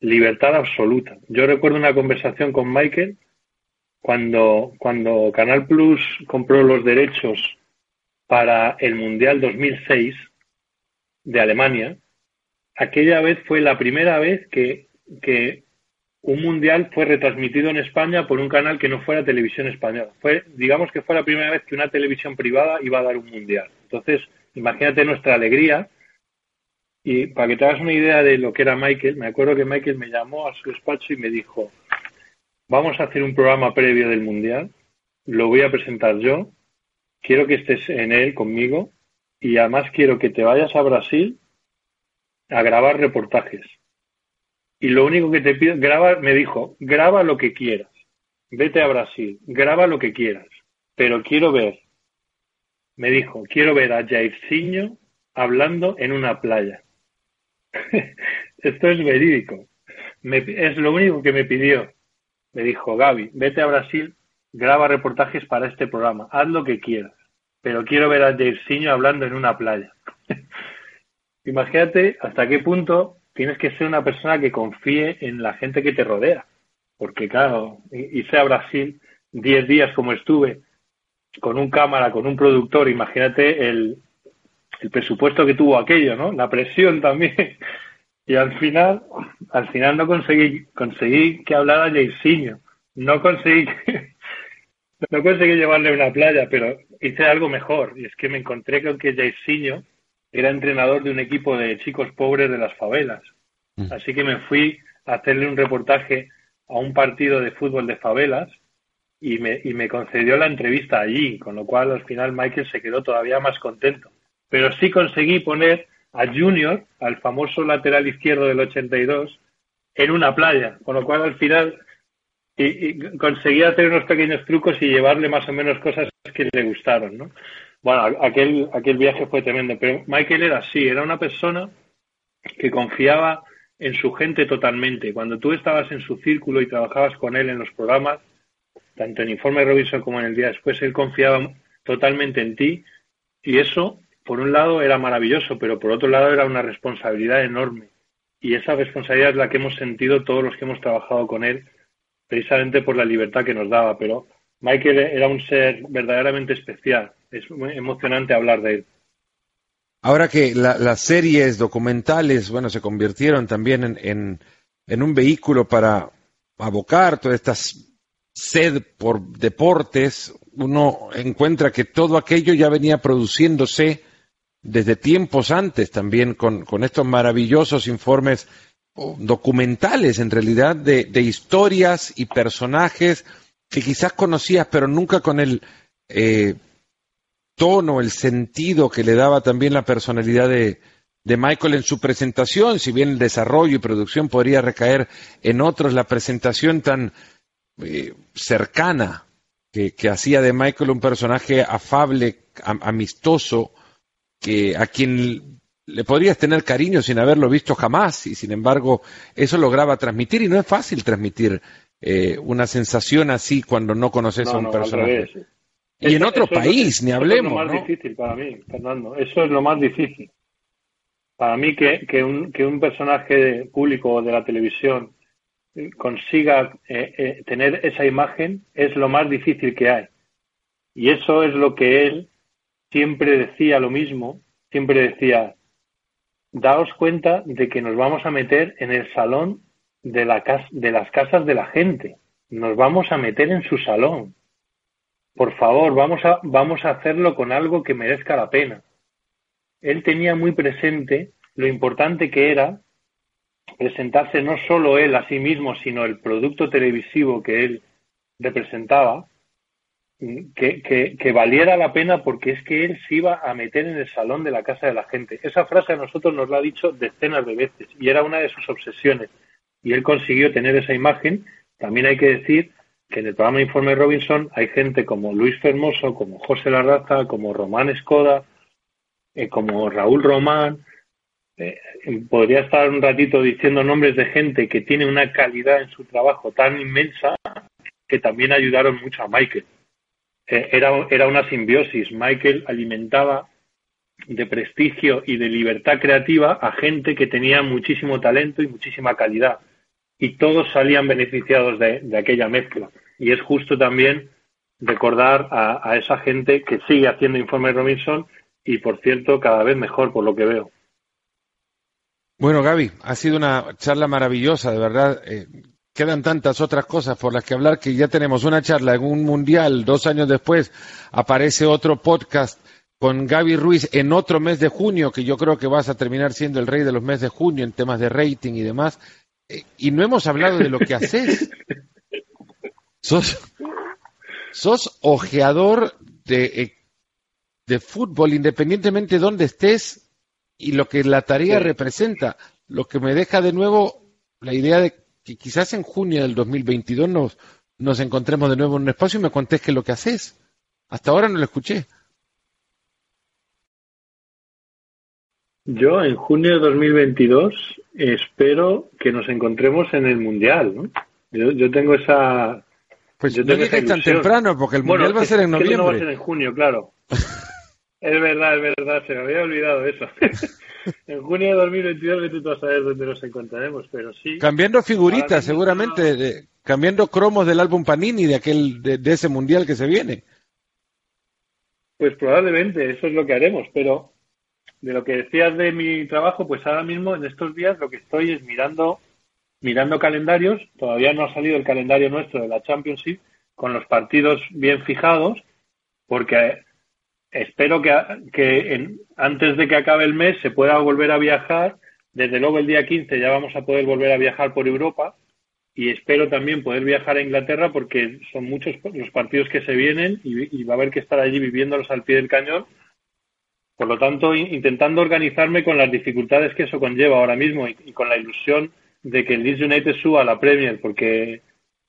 libertad absoluta. Yo recuerdo una conversación con Michael cuando, cuando Canal Plus compró los derechos para el Mundial 2006 de Alemania. Aquella vez fue la primera vez que, que un mundial fue retransmitido en España por un canal que no fuera televisión española. Fue, digamos que fue la primera vez que una televisión privada iba a dar un mundial. Entonces, imagínate nuestra alegría. Y para que te hagas una idea de lo que era Michael, me acuerdo que Michael me llamó a su despacho y me dijo, vamos a hacer un programa previo del mundial, lo voy a presentar yo, quiero que estés en él conmigo y además quiero que te vayas a Brasil a grabar reportajes y lo único que te pido, graba, me dijo, graba lo que quieras, vete a Brasil, graba lo que quieras, pero quiero ver, me dijo, quiero ver a Jairzinho hablando en una playa. Esto es verídico. es lo único que me pidió. Me dijo, Gaby, vete a Brasil, graba reportajes para este programa, haz lo que quieras, pero quiero ver a Jairzinho hablando en una playa. Imagínate hasta qué punto tienes que ser una persona que confíe en la gente que te rodea. Porque, claro, hice a Brasil 10 días como estuve, con un cámara, con un productor, imagínate el, el presupuesto que tuvo aquello, ¿no? La presión también. Y al final, al final no conseguí, conseguí que hablara Jairzinho. No conseguí, no conseguí llevarle a una playa, pero hice algo mejor. Y es que me encontré con que Jairzinho era entrenador de un equipo de chicos pobres de las favelas. Mm. Así que me fui a hacerle un reportaje a un partido de fútbol de favelas y me, y me concedió la entrevista allí, con lo cual al final Michael se quedó todavía más contento. Pero sí conseguí poner a Junior, al famoso lateral izquierdo del 82, en una playa, con lo cual al final y, conseguí hacer unos pequeños trucos y llevarle más o menos cosas que le gustaron, ¿no? Bueno, aquel, aquel viaje fue tremendo, pero Michael era así, era una persona que confiaba en su gente totalmente. Cuando tú estabas en su círculo y trabajabas con él en los programas, tanto en Informe Robinson como en el día después, él confiaba totalmente en ti y eso, por un lado, era maravilloso, pero por otro lado era una responsabilidad enorme. Y esa responsabilidad es la que hemos sentido todos los que hemos trabajado con él, precisamente por la libertad que nos daba. Pero Michael era un ser verdaderamente especial. Es muy emocionante hablar de él. Ahora que las series documentales, bueno, se convirtieron también en, en, un vehículo para abocar toda esta sed por deportes, uno encuentra que todo aquello ya venía produciéndose desde tiempos antes también con, estos maravillosos informes documentales en realidad de, historias y personajes que quizás conocías pero nunca con el eh, tono, el sentido que le daba también la personalidad de, de Michael en su presentación, si bien el desarrollo y producción podría recaer en otros, la presentación tan eh, cercana que, hacía de Michael un personaje afable, amistoso, que a quien le podrías tener cariño sin haberlo visto jamás, y sin embargo eso lograba transmitir, y no es fácil transmitir eh, una sensación así cuando no conoces a un personaje. Y en otro país, ni hablemos. Eso es lo más difícil para mí, Fernando. Eso es lo más difícil. Para mí que, que, un, que un personaje público de la televisión consiga eh, eh, tener esa imagen es lo más difícil que hay. Y eso es lo que él siempre decía lo mismo, siempre decía, daos cuenta de que nos vamos a meter en el salón de, la de las casas de la gente, nos vamos a meter en su salón. Por favor, vamos a, vamos a hacerlo con algo que merezca la pena. Él tenía muy presente lo importante que era presentarse no solo él a sí mismo, sino el producto televisivo que él representaba, que, valiera la pena porque es que él se iba a meter en el salón de la casa de la gente. Esa frase a nosotros nos la ha dicho decenas de veces y era una de sus obsesiones. Y él consiguió tener esa imagen. También hay que decir que en el programa Informe Robinson hay gente como Luis Fermoso, como José Larraza, como Román Escoda, eh, como Raúl Román, eh, podría estar un ratito diciendo nombres de gente que tiene una calidad en su trabajo tan inmensa que también ayudaron mucho a Michael. Eh, era, era una simbiosis. Michael alimentaba de prestigio y de libertad creativa a gente que tenía muchísimo talento y muchísima calidad. Y todos salían beneficiados de, aquella mezcla. Y es justo también recordar a, esa gente que sigue haciendo Informe Robinson y, por cierto, cada vez mejor por lo que veo. Bueno, Gaby, ha sido una charla maravillosa, de verdad. Eh, quedan tantas otras cosas por las que hablar que ya tenemos una charla en un mundial, dos años después aparece otro podcast con Gaby Ruiz en otro mes de junio, que yo creo que vas a terminar siendo el rey de los meses de junio en temas de rating y demás. Eh, y no hemos hablado de lo que haces. Sos, sos ojeador de, eh, de fútbol, independientemente de dónde estés, y lo que la tarea representa, lo que me deja de nuevo la idea de que quizás en junio del 2022 nos, nos encontremos de nuevo en un espacio y me contés qué es lo que haces. Hasta ahora no lo escuché. Yo en junio de 2022 espero que nos encontremos en el Mundial, ¿no? Yo, tengo esa... Pues yo no digas tan temprano, porque el Mundial va a ser en noviembre. no va a ser en junio, claro. Es verdad, es verdad, se me había olvidado eso. en junio de 2022 vete tú a saber dónde nos encontraremos, pero sí. Cambiando figuritas, seguramente, cambiando cromos del álbum Panini de aquel de, ese mundial que se viene. Pues probablemente eso es lo que haremos, pero de lo que decías de mi trabajo, pues ahora mismo en estos días lo que estoy es mirando mirando calendarios, todavía no ha salido el calendario nuestro de la Championship con los partidos bien fijados, porque espero que, que antes de que acabe el mes se pueda volver a viajar. Desde luego el día 15 ya vamos a poder volver a viajar por Europa y espero también poder viajar a Inglaterra porque son muchos los partidos que se vienen y, va a haber que estar allí viviéndolos al pie del cañón. Por lo tanto, intentando organizarme con las dificultades que eso conlleva ahora mismo y, con la ilusión de que el Leeds United suba a la Premier, porque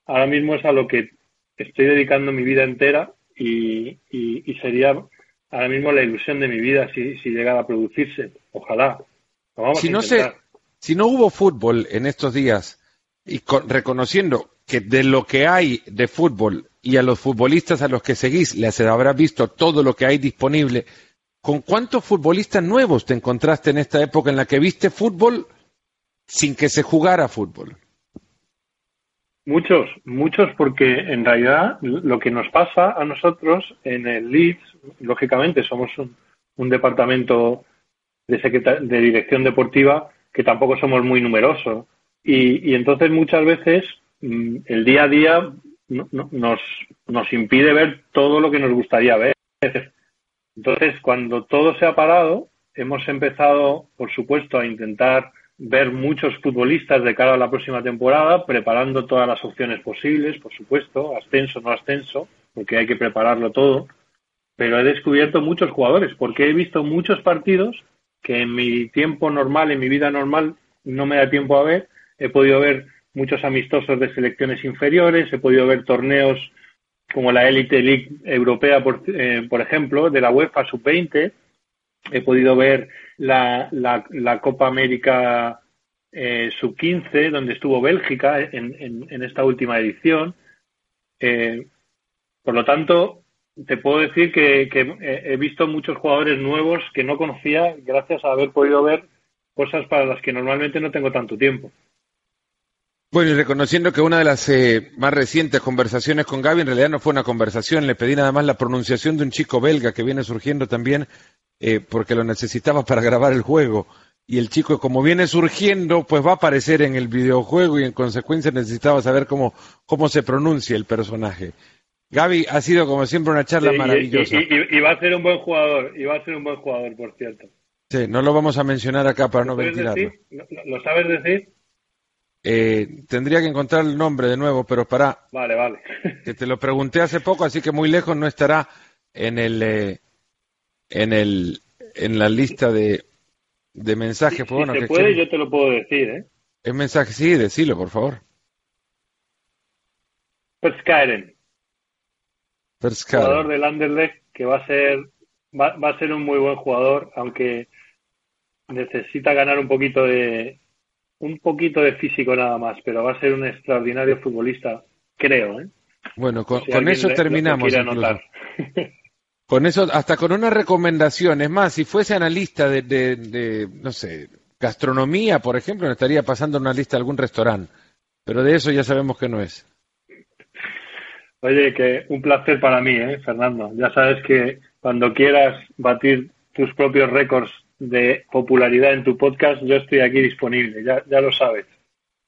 ahora mismo es a lo que estoy dedicando mi vida entera y sería ahora mismo la ilusión de mi vida si, si llegara a producirse. Ojalá. si, no si no hubo fútbol en estos días y reconociendo que de lo que hay de fútbol y a los futbolistas a los que seguís les habrá visto todo lo que hay disponible, ¿con cuántos futbolistas nuevos te encontraste en esta época en la que viste fútbol sin que se jugara fútbol? Muchos, muchos, porque en realidad lo que nos pasa a nosotros en el Leeds, lógicamente somos un, departamento de, de dirección deportiva que tampoco somos muy numerosos. Y, entonces muchas veces mm, el día a día nos, nos impide ver todo lo que nos gustaría ver. Entonces, cuando todo se ha parado, hemos empezado, por supuesto, a intentar ver muchos futbolistas de cara a la próxima temporada, preparando todas las opciones posibles, por supuesto, ascenso, no ascenso, porque hay que prepararlo todo. Pero he descubierto muchos jugadores, porque he visto muchos partidos que en mi tiempo normal, en mi vida normal, no me da tiempo a ver. He podido ver muchos amistosos de selecciones inferiores, he podido ver torneos como la Elite League Europea, por, eh, por ejemplo, de la UEFA Sub-20. He podido ver la, la, Copa América eh, Sub-15, donde estuvo Bélgica en, en, esta última edición. Eh, por lo tanto, te puedo decir que, que, he visto muchos jugadores nuevos que no conocía gracias a haber podido ver cosas para las que normalmente no tengo tanto tiempo. Bueno, y reconociendo que una de las eh, más recientes conversaciones con Gaby en realidad no fue una conversación, le pedí nada más la pronunciación de un chico belga que viene surgiendo también eh, porque lo necesitaba para grabar el juego. Y el chico, como viene surgiendo, pues va a aparecer en el videojuego y en consecuencia necesitaba saber cómo, cómo se pronuncia el personaje. Gaby, ha sido como siempre una charla maravillosa. Y, va a ser un buen jugador, y va a ser un buen jugador, por cierto. Sí, no lo vamos a mencionar acá para no ventilarlo. ¿Lo sabes decir? Eh, tendría que encontrar el nombre de nuevo, pero para. Vale, vale. que te lo pregunté hace poco, así que muy lejos no estará en el eh, en el en la lista de, de mensajes. Si, pues, puede, yo te lo puedo decir, ¿eh? Es mensaje, sí, decilo, por favor. Jugador del Anderlecht que va a ser va, va a ser un muy buen jugador, aunque necesita ganar un poquito de, un poquito de físico nada más, pero va a ser un extraordinario futbolista, creo. ¿eh? Bueno, con, eso terminamos. con eso, hasta con una recomendación. Es más, si fuese analista de, de, no sé, gastronomía, por ejemplo, me estaría pasando una lista de algún restaurante. Pero de eso ya sabemos que no es. Oye, que un placer para mí, ¿eh, Fernando. Ya sabes que cuando quieras batir tus propios récords de popularidad en tu podcast, yo estoy aquí disponible, ya, ya lo sabes.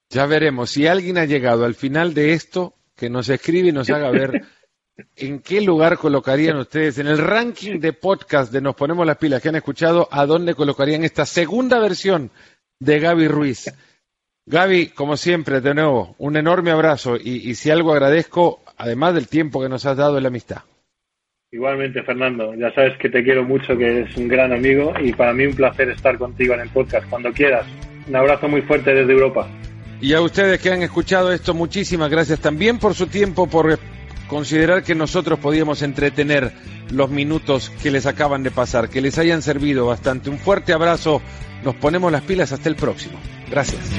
Ya veremos. Si alguien ha llegado al final de esto, que nos escribe y nos haga ver en qué lugar colocarían ustedes en el ranking de podcast de Nos Ponemos las Pilas que han escuchado, a dónde colocarían esta segunda versión de Gaby Ruiz. Gaby, como siempre, de nuevo, un enorme abrazo y, y si algo agradezco, además del tiempo que nos has dado en la amistad. Igualmente, Fernando, ya sabes que te quiero mucho, que eres un gran amigo y para mí un placer estar contigo en el podcast cuando quieras. Un abrazo muy fuerte desde Europa. Y a ustedes que han escuchado esto, muchísimas gracias también por su tiempo, por considerar que nosotros podíamos entretener los minutos que les acaban de pasar, que les hayan servido bastante. Un fuerte abrazo, nos ponemos las pilas hasta el próximo. Gracias.